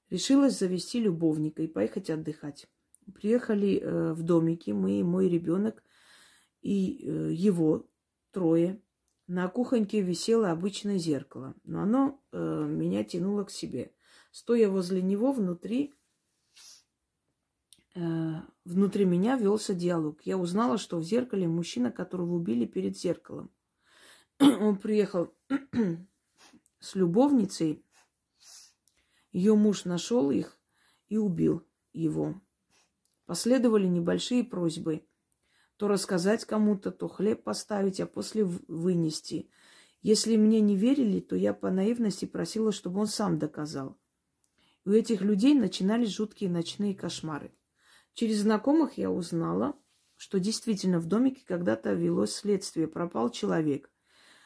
S1: Решилась завести любовника и поехать отдыхать. Приехали э, в домике мы, мой ребенок и э, его трое. На кухоньке висело обычное зеркало, но оно э, меня тянуло к себе. Стоя возле него, внутри, э, внутри меня велся диалог. Я узнала, что в зеркале мужчина, которого убили перед зеркалом. Он приехал с любовницей ее муж нашел их и убил его. Последовали небольшие просьбы. То рассказать кому-то, то хлеб поставить, а после вынести. Если мне не верили, то я по наивности просила, чтобы он сам доказал. У этих людей начинались жуткие ночные кошмары. Через знакомых я узнала, что действительно в домике когда-то велось следствие, пропал человек,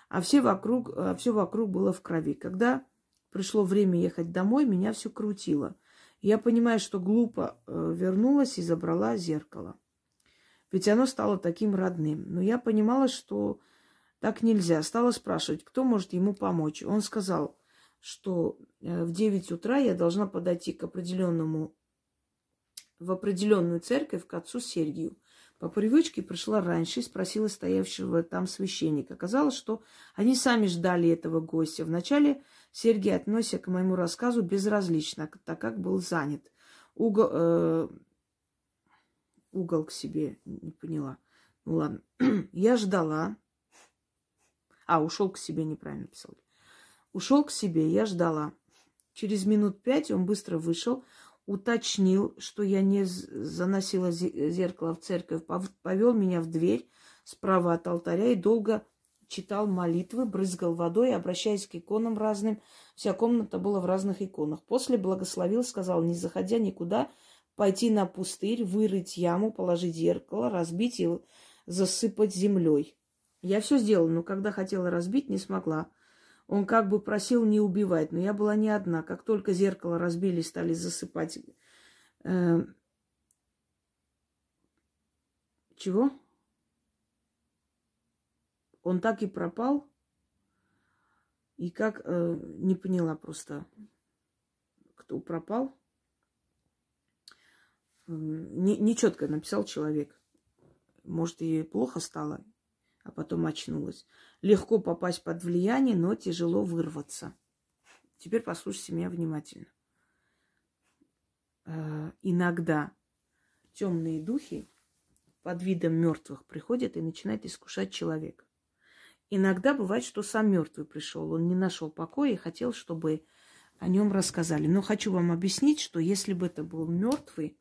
S1: а все вокруг, а все вокруг было в крови. Когда пришло время ехать домой, меня все крутило. Я понимаю, что глупо э, вернулась и забрала зеркало. Ведь оно стало таким родным. Но я понимала, что так нельзя. Стала спрашивать, кто может ему помочь. Он сказал, что э, в 9 утра я должна подойти к определенному, в определенную церковь к отцу Сергию. По привычке пришла раньше и спросила стоявшего там священника. Оказалось, что они сами ждали этого гостя. Вначале Сергей отнесся к моему рассказу безразлично, так как был занят. Угол, э, угол к себе, не поняла. Ну ладно. Я ждала. А, ушел к себе, неправильно писал. Ушел к себе, я ждала. Через минут пять он быстро вышел, уточнил, что я не заносила зеркало в церковь, повел меня в дверь, справа от алтаря и долго читал молитвы, брызгал водой, обращаясь к иконам разным. Вся комната была в разных иконах. После благословил, сказал, не заходя никуда, пойти на пустырь, вырыть яму, положить зеркало, разбить и засыпать землей. Я все сделала, но когда хотела разбить, не смогла. Он как бы просил не убивать, но я была не одна. Как только зеркало разбили, стали засыпать. Э, чего? Он так и пропал. И как, э, не поняла просто, кто пропал. Не, нечетко написал человек. Может, и плохо стало, а потом очнулась. Легко попасть под влияние, но тяжело вырваться. Теперь послушайте меня внимательно. Э, иногда темные духи под видом мертвых приходят и начинают искушать человека. Иногда бывает, что сам мертвый пришел, он не нашел покоя и хотел, чтобы о нем рассказали. Но хочу вам объяснить, что если бы это был мертвый,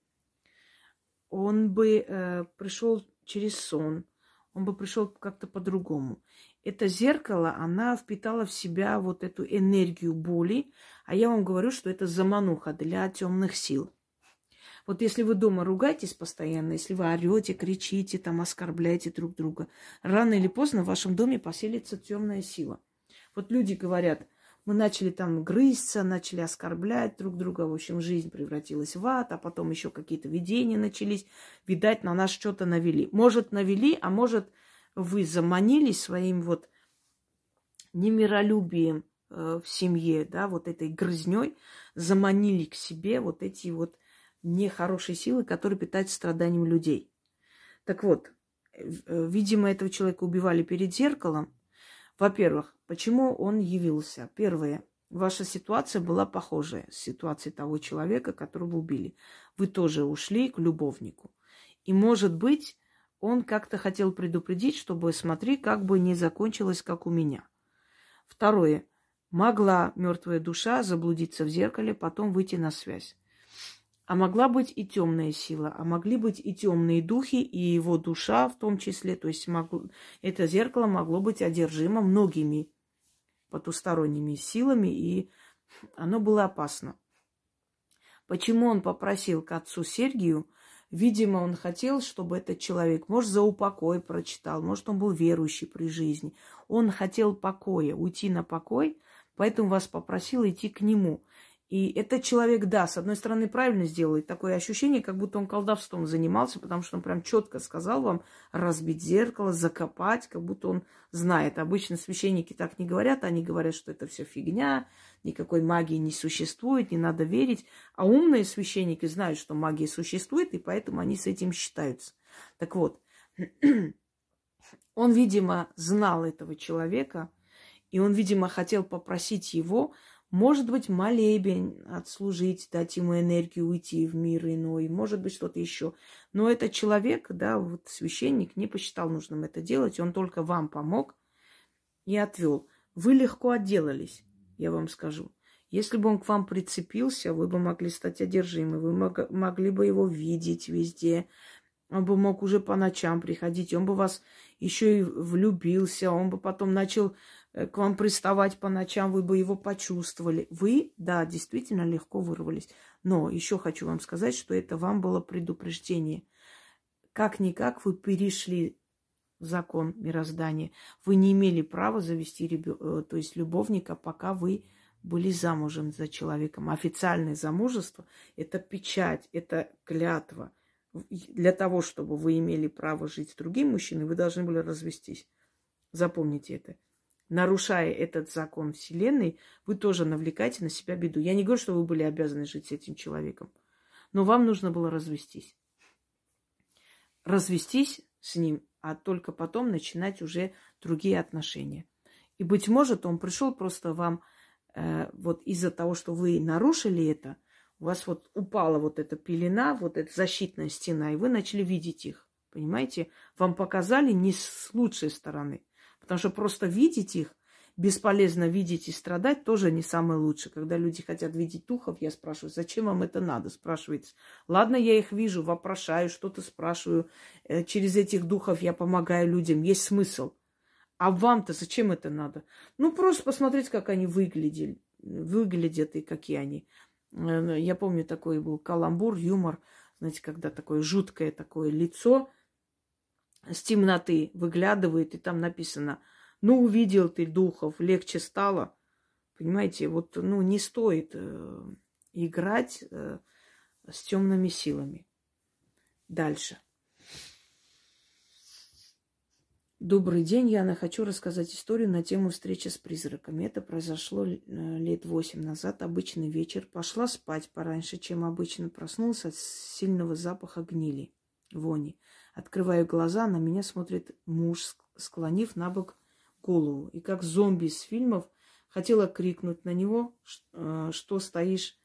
S1: он бы э, пришел через сон, он бы пришел как-то по-другому. Это зеркало, она впитала в себя вот эту энергию боли, а я вам говорю, что это замануха для темных сил. Вот если вы дома ругаетесь постоянно, если вы орете, кричите, там оскорбляете друг друга, рано или поздно в вашем доме поселится темная сила. Вот люди говорят, мы начали там грызться, начали оскорблять друг друга, в общем, жизнь превратилась в ад, а потом еще какие-то видения начались, видать, на нас что-то навели. Может, навели, а может, вы заманились своим вот немиролюбием э, в семье, да, вот этой грызней, заманили к себе вот эти вот нехорошие силы, которые питают страданием людей. Так вот, э, видимо, этого человека убивали перед зеркалом. Во-первых, почему он явился? Первое, ваша ситуация была похожая с ситуацией того человека, которого убили. Вы тоже ушли к любовнику. И, может быть, он как-то хотел предупредить, чтобы, смотри, как бы не закончилось, как у меня. Второе. Могла мертвая душа заблудиться в зеркале, потом выйти на связь. А могла быть и темная сила, а могли быть и темные духи, и его душа в том числе. То есть могло, это зеркало могло быть одержимо многими потусторонними силами, и оно было опасно. Почему он попросил к отцу Сергию? Видимо, он хотел, чтобы этот человек, может, за упокой прочитал, может, он был верующий при жизни. Он хотел покоя, уйти на покой, поэтому вас попросил идти к нему. И этот человек, да, с одной стороны, правильно сделает. Такое ощущение, как будто он колдовством занимался, потому что он прям четко сказал вам разбить зеркало, закопать, как будто он знает. Обычно священники так не говорят, они говорят, что это все фигня, никакой магии не существует, не надо верить. А умные священники знают, что магия существует, и поэтому они с этим считаются. Так вот, он, видимо, знал этого человека, и он, видимо, хотел попросить его может быть, молебень отслужить, дать ему энергию уйти в мир иной, может быть, что-то еще. Но этот человек, да, вот священник не посчитал нужным это делать, он только вам помог и отвел. Вы легко отделались, я вам скажу. Если бы он к вам прицепился, вы бы могли стать одержимы, вы мог, могли бы его видеть везде, он бы мог уже по ночам приходить, он бы вас еще и влюбился, он бы потом начал Э, к вам приставать по ночам, вы бы его почувствовали. Вы, да, действительно легко вырвались. Но еще хочу вам сказать, что это вам было предупреждение. Как-никак вы перешли закон мироздания. Вы не имели права завести ребё... Э, то есть любовника, пока вы были замужем за человеком. Официальное замужество – это печать, это клятва. Для того, чтобы вы имели право жить с другим мужчиной, вы должны были развестись. Запомните это нарушая этот закон Вселенной, вы тоже навлекаете на себя беду. Я не говорю, что вы были обязаны жить с этим человеком, но вам нужно было развестись. Развестись с ним, а только потом начинать уже другие отношения. И, быть может, он пришел просто вам э, вот из-за того, что вы нарушили это, у вас вот упала вот эта пелена, вот эта защитная стена, и вы начали видеть их. Понимаете? Вам показали не с лучшей стороны. Потому что просто видеть их бесполезно видеть и страдать, тоже не самое лучшее. Когда люди хотят видеть духов, я спрашиваю, зачем вам это надо? Спрашивается. Ладно, я их вижу, вопрошаю, что-то спрашиваю. Э, через этих духов я помогаю людям. Есть смысл. А вам-то зачем это надо? Ну, просто посмотреть, как они выглядели, выглядят и какие они. Э, я помню, такой был каламбур, юмор, знаете, когда такое жуткое такое лицо с темноты выглядывает, и там написано, ну, увидел ты духов, легче стало. Понимаете, вот, ну, не стоит э, играть э, с темными силами. Дальше. Добрый день, Яна. Хочу рассказать историю на тему встречи с призраками. Это произошло э, лет восемь назад. Обычный вечер. Пошла спать пораньше, чем обычно. Проснулась от сильного запаха гнили, вони. Открываю глаза, на меня смотрит муж, склонив на бок голову. И как зомби из фильмов хотела крикнуть на него, э, что стоишь,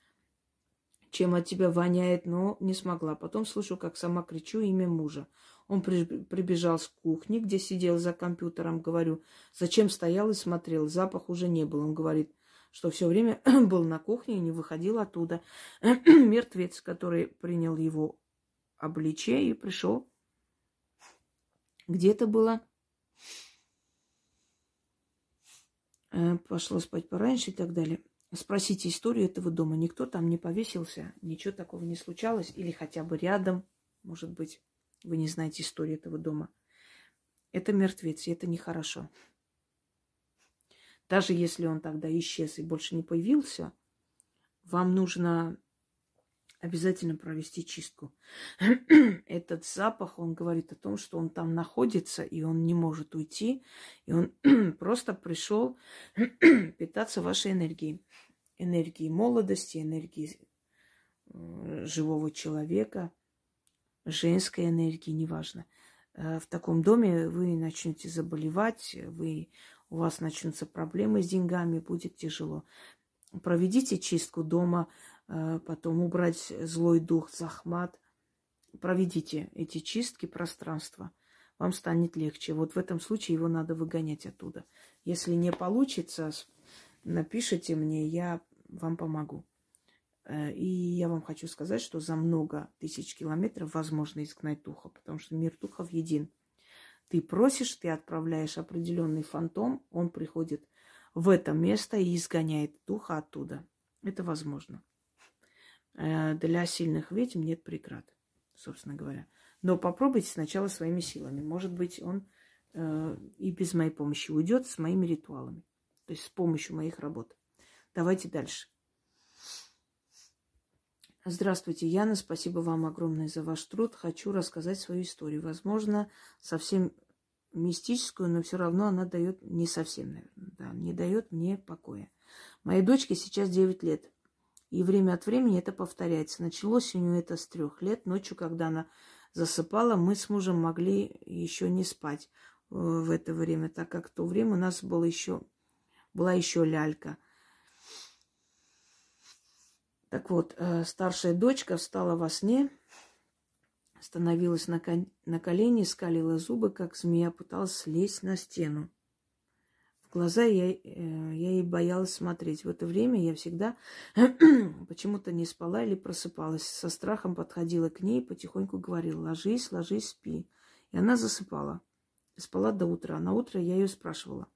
S1: чем от тебя воняет, но не смогла. Потом слышу, как сама кричу имя мужа. Он прибежал с кухни, где сидел за компьютером. Говорю, зачем стоял и смотрел? Запах уже не был. Он говорит, что все время был на кухне и не выходил оттуда. Мертвец, который принял его обличие и пришел. Где это было? Э, пошло спать пораньше и так далее. Спросите историю этого дома. Никто там не повесился, ничего такого не случалось. Или хотя бы рядом, может быть. Вы не знаете историю этого дома. Это мертвец, и это нехорошо. Даже если он тогда исчез и больше не появился, вам нужно обязательно провести чистку. Этот запах, он говорит о том, что он там находится, и он не может уйти, и он просто пришел питаться вашей энергией. Энергией молодости, энергией э, живого человека – женской энергии, неважно. Э, в таком доме вы начнете заболевать, вы, у вас начнутся проблемы с деньгами, будет тяжело. Проведите чистку дома, потом убрать злой дух, захмат. Проведите эти чистки пространства. Вам станет легче. Вот в этом случае его надо выгонять оттуда. Если не получится, напишите мне, я вам помогу. Э, и я вам хочу сказать, что за много тысяч километров возможно изгнать духа, потому что мир духов един. Ты просишь, ты отправляешь определенный фантом, он приходит в это место и изгоняет духа оттуда. Это возможно. Э, для сильных ведьм нет преград, собственно говоря. Но попробуйте сначала своими силами. Может быть, он э, и без моей помощи уйдет с моими ритуалами. То есть с помощью моих работ. Давайте дальше. Здравствуйте, Яна. Спасибо вам огромное за ваш труд. Хочу рассказать свою историю. Возможно, совсем мистическую, но все равно она дает не совсем, наверное, да, не дает мне покоя. Моей дочке сейчас 9 лет. И время от времени это повторяется. Началось у нее это с трех лет. Ночью, когда она засыпала, мы с мужем могли еще не спать э, в это время, так как в то время у нас было еще, была еще лялька. Так вот, э, старшая дочка встала во сне, становилась на, кон- на колени, скалила зубы, как змея, пыталась слезть на стену. Глаза я, э, я ей боялась смотреть. В это время я всегда почему-то не спала или просыпалась. Со страхом подходила к ней и потихоньку говорила, ложись, ложись, спи. И она засыпала. Спала до утра. На утро я ее спрашивала,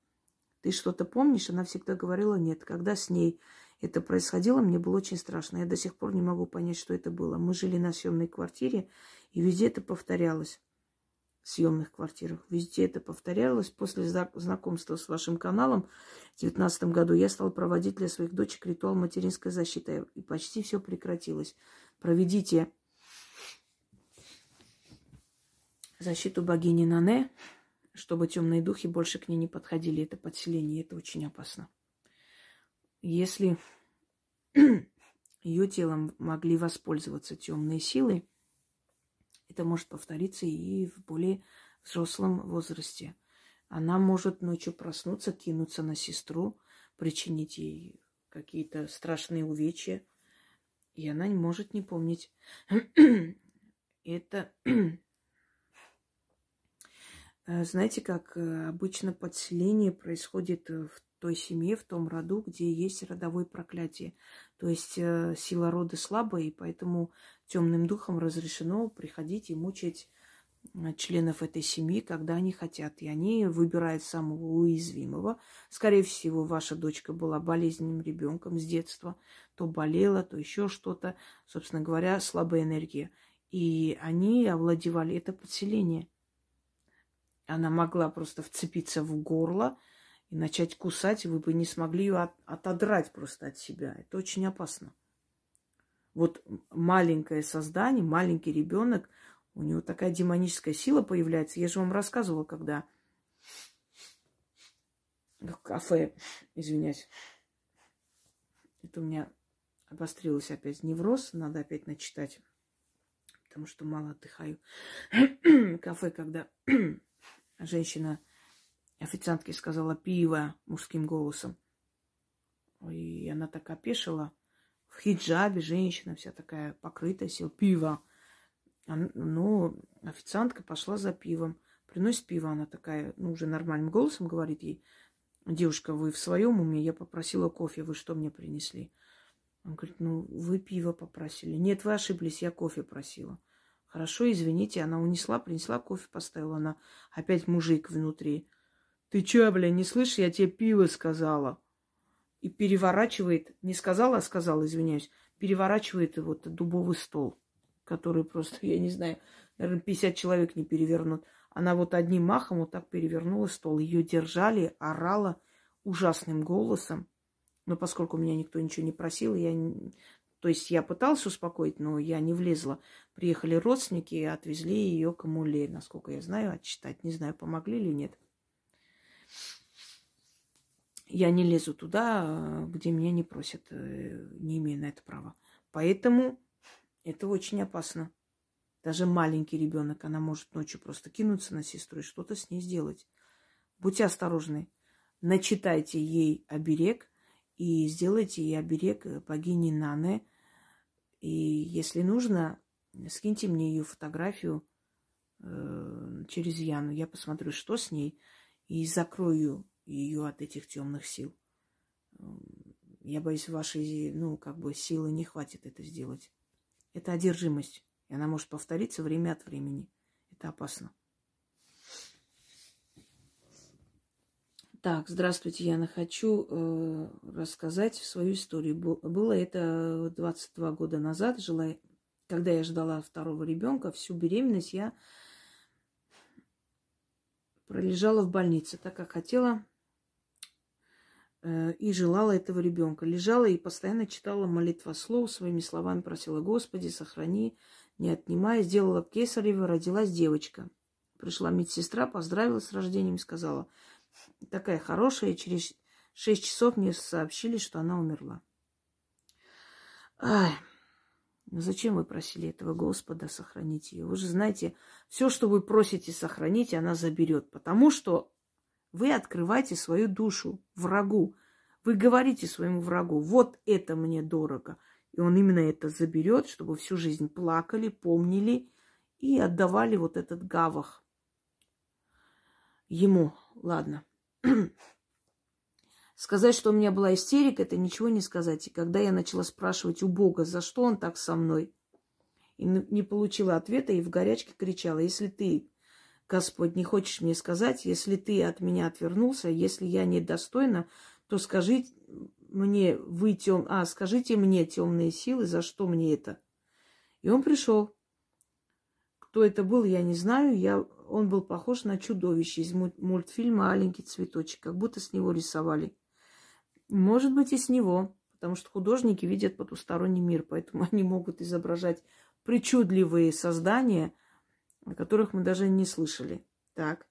S1: ты что-то помнишь? Она всегда говорила нет. Когда с ней это происходило, мне было очень страшно. Я до сих пор не могу понять, что это было. Мы жили на съемной квартире, и везде это повторялось. Съемных квартирах. Везде это повторялось. После знакомства с вашим каналом в 2019 году я стала проводить для своих дочек ритуал материнской защиты. И почти все прекратилось. Проведите защиту богини Нане, чтобы темные духи больше к ней не подходили. Это подселение, это очень опасно. Если ее телом могли воспользоваться темные силы, это может повториться и в более взрослом возрасте. Она может ночью проснуться, кинуться на сестру, причинить ей какие-то страшные увечья, и она не может не помнить. Это, знаете, как обычно подселение происходит в той семье, в том роду, где есть родовое проклятие. То есть э, сила рода слабая, и поэтому темным духом разрешено приходить и мучить э, членов этой семьи, когда они хотят. И они выбирают самого уязвимого. Скорее всего, ваша дочка была болезненным ребенком с детства. То болела, то еще что-то. Собственно говоря, слабая энергия. И они овладевали это подселение. Она могла просто вцепиться в горло и начать кусать, вы бы не смогли ее от, отодрать просто от себя. Это очень опасно. Вот маленькое создание, маленький ребенок, у него такая демоническая сила появляется. Я же вам рассказывала, когда в кафе, извиняюсь, это у меня обострилось опять невроз, надо опять начитать, потому что мало отдыхаю. кафе, когда женщина официантке сказала пиво мужским голосом. И она так опешила. В хиджабе женщина вся такая покрытая, сел пиво. Но официантка пошла за пивом. Приносит пиво, она такая, ну, уже нормальным голосом говорит ей, девушка, вы в своем уме? Я попросила кофе, вы что мне принесли? Он говорит, ну, вы пиво попросили. Нет, вы ошиблись, я кофе просила. Хорошо, извините, она унесла, принесла кофе, поставила. Она опять мужик внутри. Ты чё, бля, не слышишь, я тебе пиво сказала. И переворачивает, не сказала, а сказала, извиняюсь, переворачивает вот дубовый стол, который просто, я не знаю, наверное, 50 человек не перевернут. Она вот одним махом вот так перевернула стол. Ее держали, орала ужасным голосом. Но поскольку меня никто ничего не просил, я то есть я пыталась успокоить, но я не влезла. Приехали родственники и отвезли ее к Амуле, насколько я знаю, отчитать. Не знаю, помогли или нет. Я не лезу туда, где меня не просят, э, не имею на это права. Поэтому это очень опасно. Даже маленький ребенок, она может ночью просто кинуться на сестру и что-то с ней сделать. Будьте осторожны. Начитайте ей оберег и сделайте ей оберег богини Наны. И если нужно, скиньте мне ее фотографию э, через Яну. Я посмотрю, что с ней и закрою ее от этих темных сил. Я боюсь, вашей, ну, как бы силы не хватит это сделать. Это одержимость. И она может повториться время от времени. Это опасно. Так, здравствуйте, Яна. Хочу э, рассказать свою историю. Было это 22 года назад, жила, когда я ждала второго ребенка. Всю беременность я пролежала в больнице, так как хотела э, и желала этого ребенка. Лежала и постоянно читала молитва слов, своими словами просила, Господи, сохрани, не отнимай. Сделала кесарево, родилась девочка. Пришла медсестра, поздравила с рождением и сказала, такая хорошая, через шесть часов мне сообщили, что она умерла. Ай, ну зачем вы просили этого Господа сохранить ее? Вы же знаете, все, что вы просите сохранить, она заберет. Потому что вы открываете свою душу врагу. Вы говорите своему врагу, вот это мне дорого. И он именно это заберет, чтобы всю жизнь плакали, помнили и отдавали вот этот гавах ему. Ладно. Сказать, что у меня была истерика, это ничего не сказать. И когда я начала спрашивать у Бога, за что он так со мной, и не получила ответа, и в горячке кричала, если ты, Господь, не хочешь мне сказать, если ты от меня отвернулся, если я недостойна, то скажи мне, вы тем... А, скажите мне, темные силы, за что мне это? И он пришел. Кто это был, я не знаю. Я... Он был похож на чудовище из мультфильма «Маленький цветочек», как будто с него рисовали. Может быть, и с него, потому что художники видят потусторонний мир, поэтому они могут изображать причудливые создания, о которых мы даже не слышали. Так.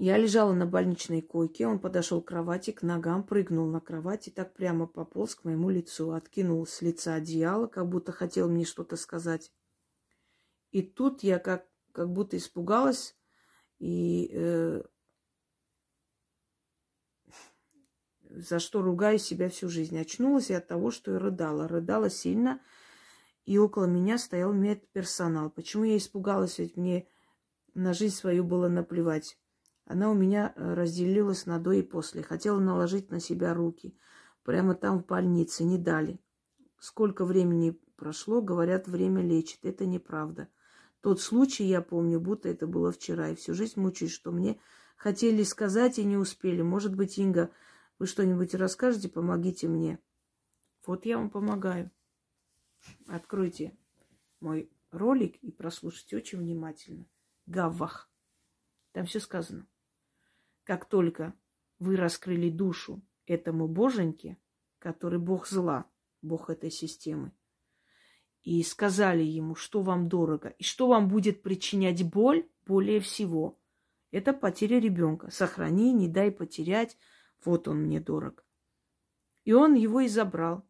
S1: Я лежала на больничной койке, он подошел к кровати, к ногам, прыгнул на кровать и так прямо пополз к моему лицу, откинул с лица одеяло, как будто хотел мне что-то сказать. И тут я как, как будто испугалась и э, за что ругаю себя всю жизнь. Очнулась я от того, что я рыдала. Рыдала сильно, и около меня стоял медперсонал. Почему я испугалась? Ведь мне на жизнь свою было наплевать. Она у меня э, разделилась на до и после. Хотела наложить на себя руки. Прямо там в больнице. Не дали. Сколько времени прошло, говорят, время лечит. Это неправда. Тот случай я помню, будто это было вчера. И всю жизнь мучаюсь, что мне хотели сказать и не успели. Может быть, Инга, вы что-нибудь расскажете, помогите мне. Вот я вам помогаю. Откройте мой ролик и прослушайте очень внимательно. Гаввах. Там все сказано. Как только вы раскрыли душу этому боженьке, который бог зла, бог этой системы, и сказали ему, что вам дорого и что вам будет причинять боль более всего, это потеря ребенка. Сохрани, не дай потерять. Вот он мне дорог. И он его и забрал.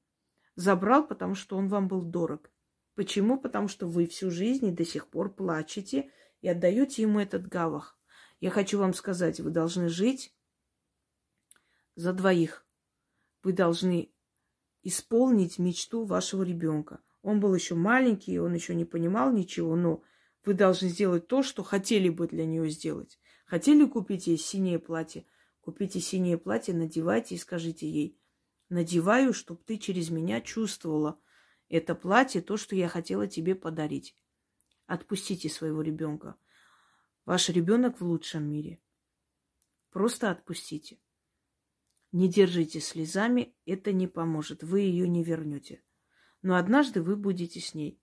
S1: Забрал, потому что он вам был дорог. Почему? Потому что вы всю жизнь и до сих пор плачете и отдаете ему этот гавах. Я хочу вам сказать, вы должны жить за двоих. Вы должны исполнить мечту вашего ребенка. Он был еще маленький, он еще не понимал ничего, но вы должны сделать то, что хотели бы для нее сделать. Хотели купить ей синее платье? Купите синее платье, надевайте и скажите ей, надеваю, чтобы ты через меня чувствовала это платье, то, что я хотела тебе подарить. Отпустите своего ребенка. Ваш ребенок в лучшем мире. Просто отпустите. Не держите слезами, это не поможет. Вы ее не вернете. Но однажды вы будете с ней.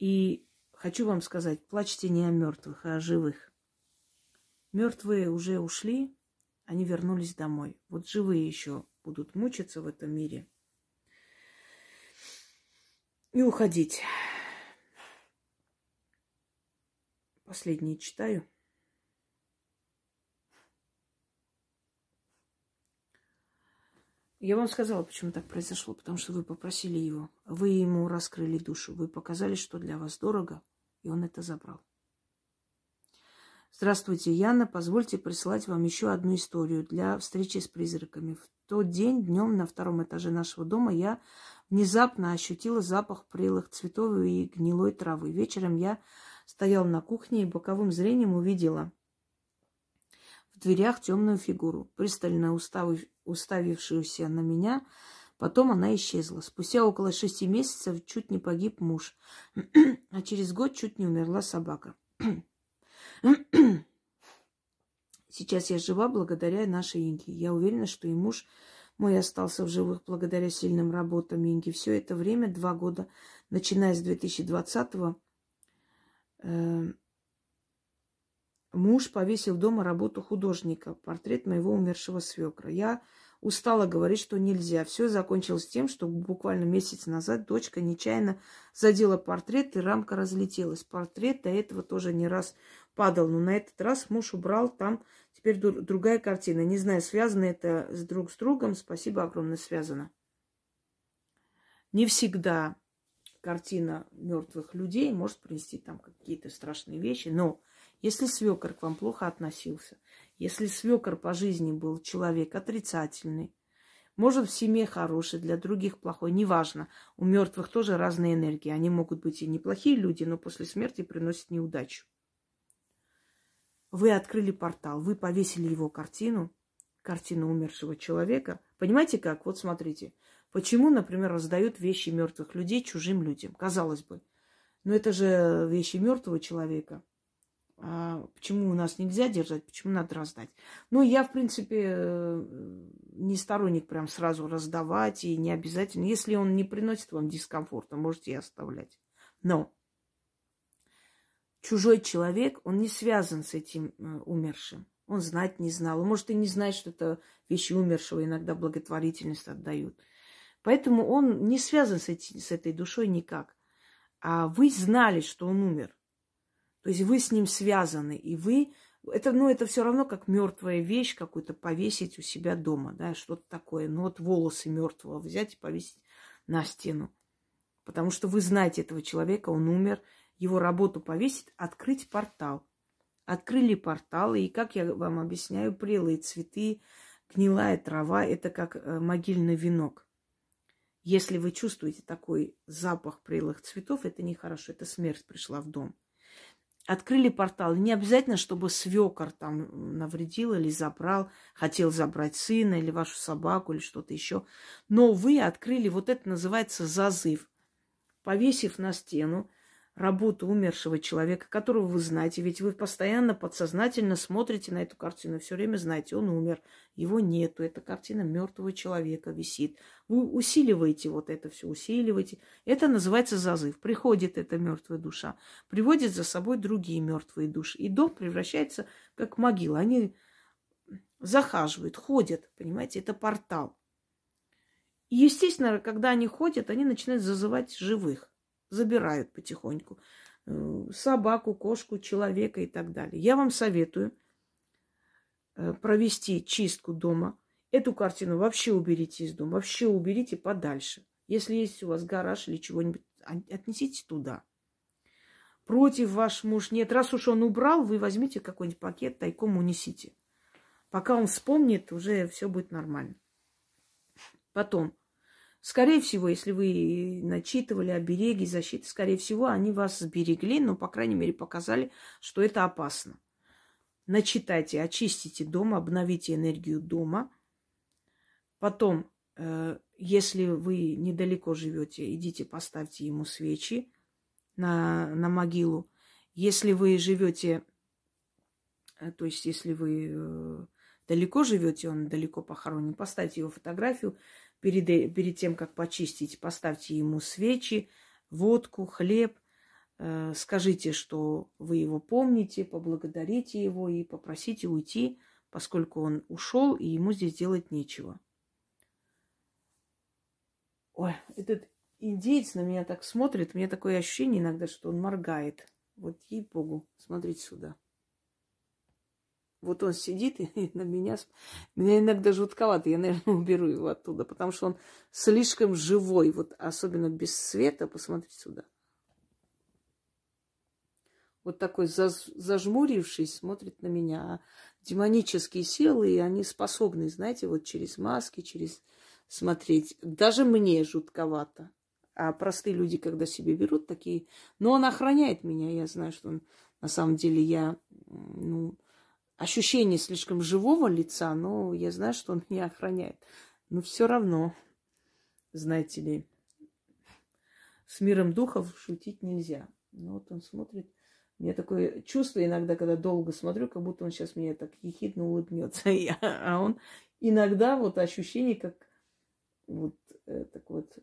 S1: И хочу вам сказать, плачьте не о мертвых, а о живых. Мертвые уже ушли, они вернулись домой. Вот живые еще будут мучиться в этом мире. И уходить. Последнее читаю. Я вам сказала, почему так произошло. Потому что вы попросили его. Вы ему раскрыли душу. Вы показали, что для вас дорого. И он это забрал. Здравствуйте, Яна. Позвольте прислать вам еще одну историю для встречи с призраками. В тот день днем на втором этаже нашего дома я внезапно ощутила запах прелых цветов и гнилой травы. Вечером я стоял на кухне и боковым зрением увидела в дверях темную фигуру, пристально уставившуюся на меня. Потом она исчезла. Спустя около шести месяцев чуть не погиб муж, а через год чуть не умерла собака. Сейчас я жива благодаря нашей Инге. Я уверена, что и муж мой остался в живых благодаря сильным работам Инги. Все это время, два года, начиная с 2020 года, Эм, муж повесил дома работу художника, портрет моего умершего свекра. Я устала говорить, что нельзя. Все закончилось тем, что буквально месяц назад дочка нечаянно задела портрет, и рамка разлетелась. Портрет до этого тоже не раз падал, но на этот раз муж убрал там теперь другая картина. Не знаю, связано это с друг с другом. Спасибо огромное, связано. Не всегда картина мертвых людей может принести там какие-то страшные вещи. Но если свекор к вам плохо относился, если свекор по жизни был человек отрицательный, может, в семье хороший, для других плохой, неважно. У мертвых тоже разные энергии. Они могут быть и неплохие люди, но после смерти приносят неудачу. Вы открыли портал, вы повесили его картину, картину умершего человека. Понимаете как? Вот смотрите. Почему, например, раздают вещи мертвых людей чужим людям? Казалось бы. Но это же вещи мертвого человека. А почему у нас нельзя держать, почему надо раздать? Ну, я, в принципе, э, не сторонник прям сразу раздавать, и не обязательно. Если он не приносит вам дискомфорта, можете и оставлять. Но чужой человек, он не связан с этим э, умершим. Он знать не знал. Он может и не знать, что это вещи умершего иногда благотворительность отдают. Поэтому он не связан с, эти, с этой душой никак. А вы знали, что он умер. То есть вы с ним связаны, и вы... Это, ну, это все равно как мертвая вещь какую-то повесить у себя дома, да, что-то такое. Ну, вот волосы мертвого взять и повесить на стену. Потому что вы знаете этого человека, он умер, его работу повесить, открыть портал. Открыли портал, и, как я вам объясняю, прелые цветы, гнилая трава – это как э, могильный венок. Если вы чувствуете такой запах прелых цветов, это нехорошо, это смерть пришла в дом. открыли портал. Не обязательно, чтобы свекор там навредил или забрал, хотел забрать сына или вашу собаку или что-то еще. Но вы открыли, вот это называется зазыв. Повесив на стену, работу умершего человека, которого вы знаете, ведь вы постоянно подсознательно смотрите на эту картину, все время знаете, он умер, его нету, эта картина мертвого человека висит. Вы усиливаете вот это все, усиливаете. Это называется зазыв. Приходит эта мертвая душа, приводит за собой другие мертвые души, и дом превращается как могила. Они захаживают, ходят, понимаете, это портал. И, естественно, когда они ходят, они начинают зазывать живых забирают потихоньку. Э, собаку, кошку, человека и так далее. Я вам советую э, провести чистку дома. Эту картину вообще уберите из дома, вообще уберите подальше. Если есть у вас гараж или чего-нибудь, отнесите туда. Против ваш муж нет. Раз уж он убрал, вы возьмите какой-нибудь пакет, тайком унесите. Пока он вспомнит, уже все будет нормально. Потом, Скорее всего, если вы начитывали обереги, защиты, скорее всего, они вас сберегли, но, по крайней мере, показали, что это опасно. Начитайте, очистите дом, обновите энергию дома. Потом, э, если вы недалеко живете, идите поставьте ему свечи на, на могилу. Если вы живете, э, то есть если вы э, далеко живете, он далеко похоронен, поставьте его фотографию, перед, э, перед тем, как почистить, поставьте ему свечи, водку, хлеб. Э, скажите, что вы его помните, поблагодарите его и попросите уйти, поскольку он ушел, и ему здесь делать нечего. Ой, этот индейец на меня так смотрит, у меня такое ощущение иногда, что он моргает. Вот ей-богу, смотрите сюда. Вот он сидит и на меня... Меня иногда жутковато. Я, наверное, уберу его оттуда, потому что он слишком живой. Вот особенно без света. Посмотрите сюда. Вот такой заж... зажмурившись смотрит на меня. А демонические силы, и они способны, знаете, вот через маски, через смотреть. Даже мне жутковато. А простые люди, когда себе берут такие... Но он охраняет меня. Я знаю, что он... На самом деле я... Ну, ощущение слишком живого лица, но я знаю, что он меня охраняет. Но все равно, знаете ли, с миром духов шутить нельзя. Ну вот он смотрит. У меня такое чувство иногда, когда долго смотрю, как будто он сейчас мне так ехидно улыбнется. А он иногда вот ощущение, как вот э, так вот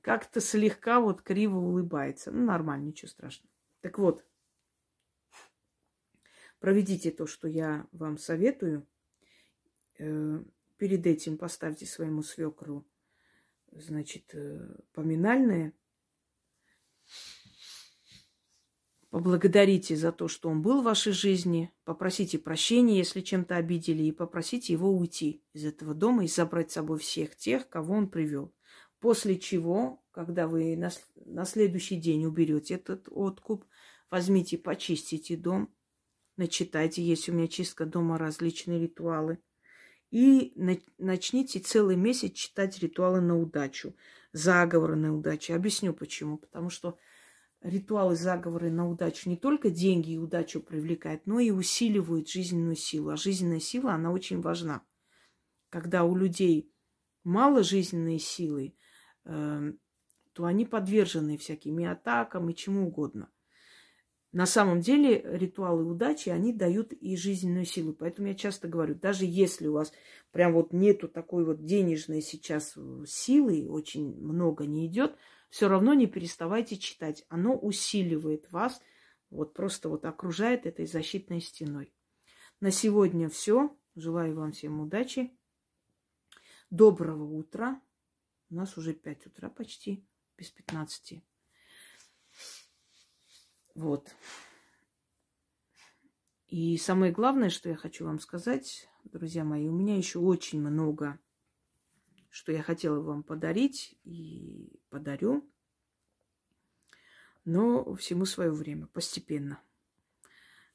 S1: как-то слегка вот криво улыбается. Ну, нормально, ничего страшного. Так вот, Проведите то, что я вам советую. Э, перед этим поставьте своему свекру, значит, э, поминальное. Поблагодарите за то, что он был в вашей жизни. Попросите прощения, если чем-то обидели, и попросите его уйти из этого дома и забрать с собой всех тех, кого он привел. После чего, когда вы на, следующий день уберете этот откуп, возьмите, почистите дом, начитайте, есть у меня чистка дома, различные ритуалы. И начните целый месяц читать ритуалы на удачу, заговоры на удачу. Объясню почему. Потому что ритуалы, заговоры на удачу не только деньги и удачу привлекают, но и усиливают жизненную силу. А жизненная сила, она очень важна. Когда у людей мало жизненной силы, э, то они подвержены всякими атакам и чему угодно. На самом деле ритуалы удачи, они дают и жизненную силу. Поэтому я часто говорю, даже если у вас прям вот нету такой вот денежной сейчас э, силы, очень много не идет, все равно не переставайте читать. Оно усиливает вас, вот просто вот окружает этой защитной стеной. На сегодня все. Желаю вам всем удачи. Доброго утра. У нас уже 5 утра почти, без 15. Вот. И самое главное, что я хочу вам сказать, друзья мои, у меня еще очень много, что я хотела вам подарить и подарю, но всему свое время, постепенно.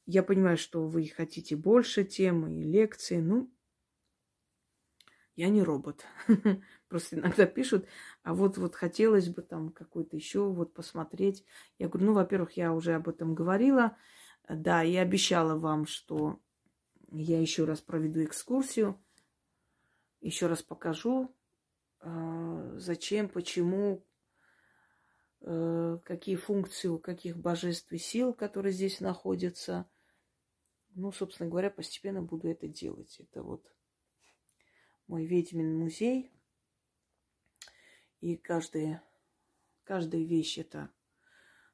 S1: Я понимаю, что вы хотите больше темы и лекции, ну, Я не робот. Просто иногда пишут, а вот, вот хотелось бы там какой-то еще вот посмотреть. Я говорю, ну, во-первых, я уже об этом говорила. Да, и обещала вам, что я еще раз проведу экскурсию, еще раз покажу, а, зачем, почему, э, какие функции у каких божеств и сил, которые здесь находятся. Ну, собственно говоря, постепенно буду это делать. Это вот мой ведьмин музей. И каждая, каждая вещь это,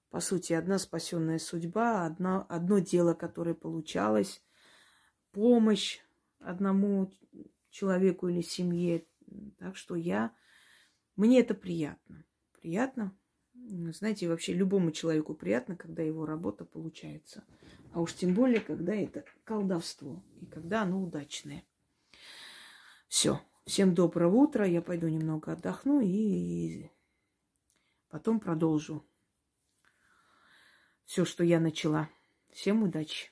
S1: по сути, одна спасенная судьба, одна, одно дело, которое получалось, помощь одному человеку или семье. Так что я... Мне это приятно. Приятно. Знаете, вообще любому человеку приятно, когда его работа получается. А уж тем более, когда это колдовство и когда оно удачное. Все. Всем доброго утра. Я пойду немного отдохну и потом продолжу все, что я начала. Всем удачи!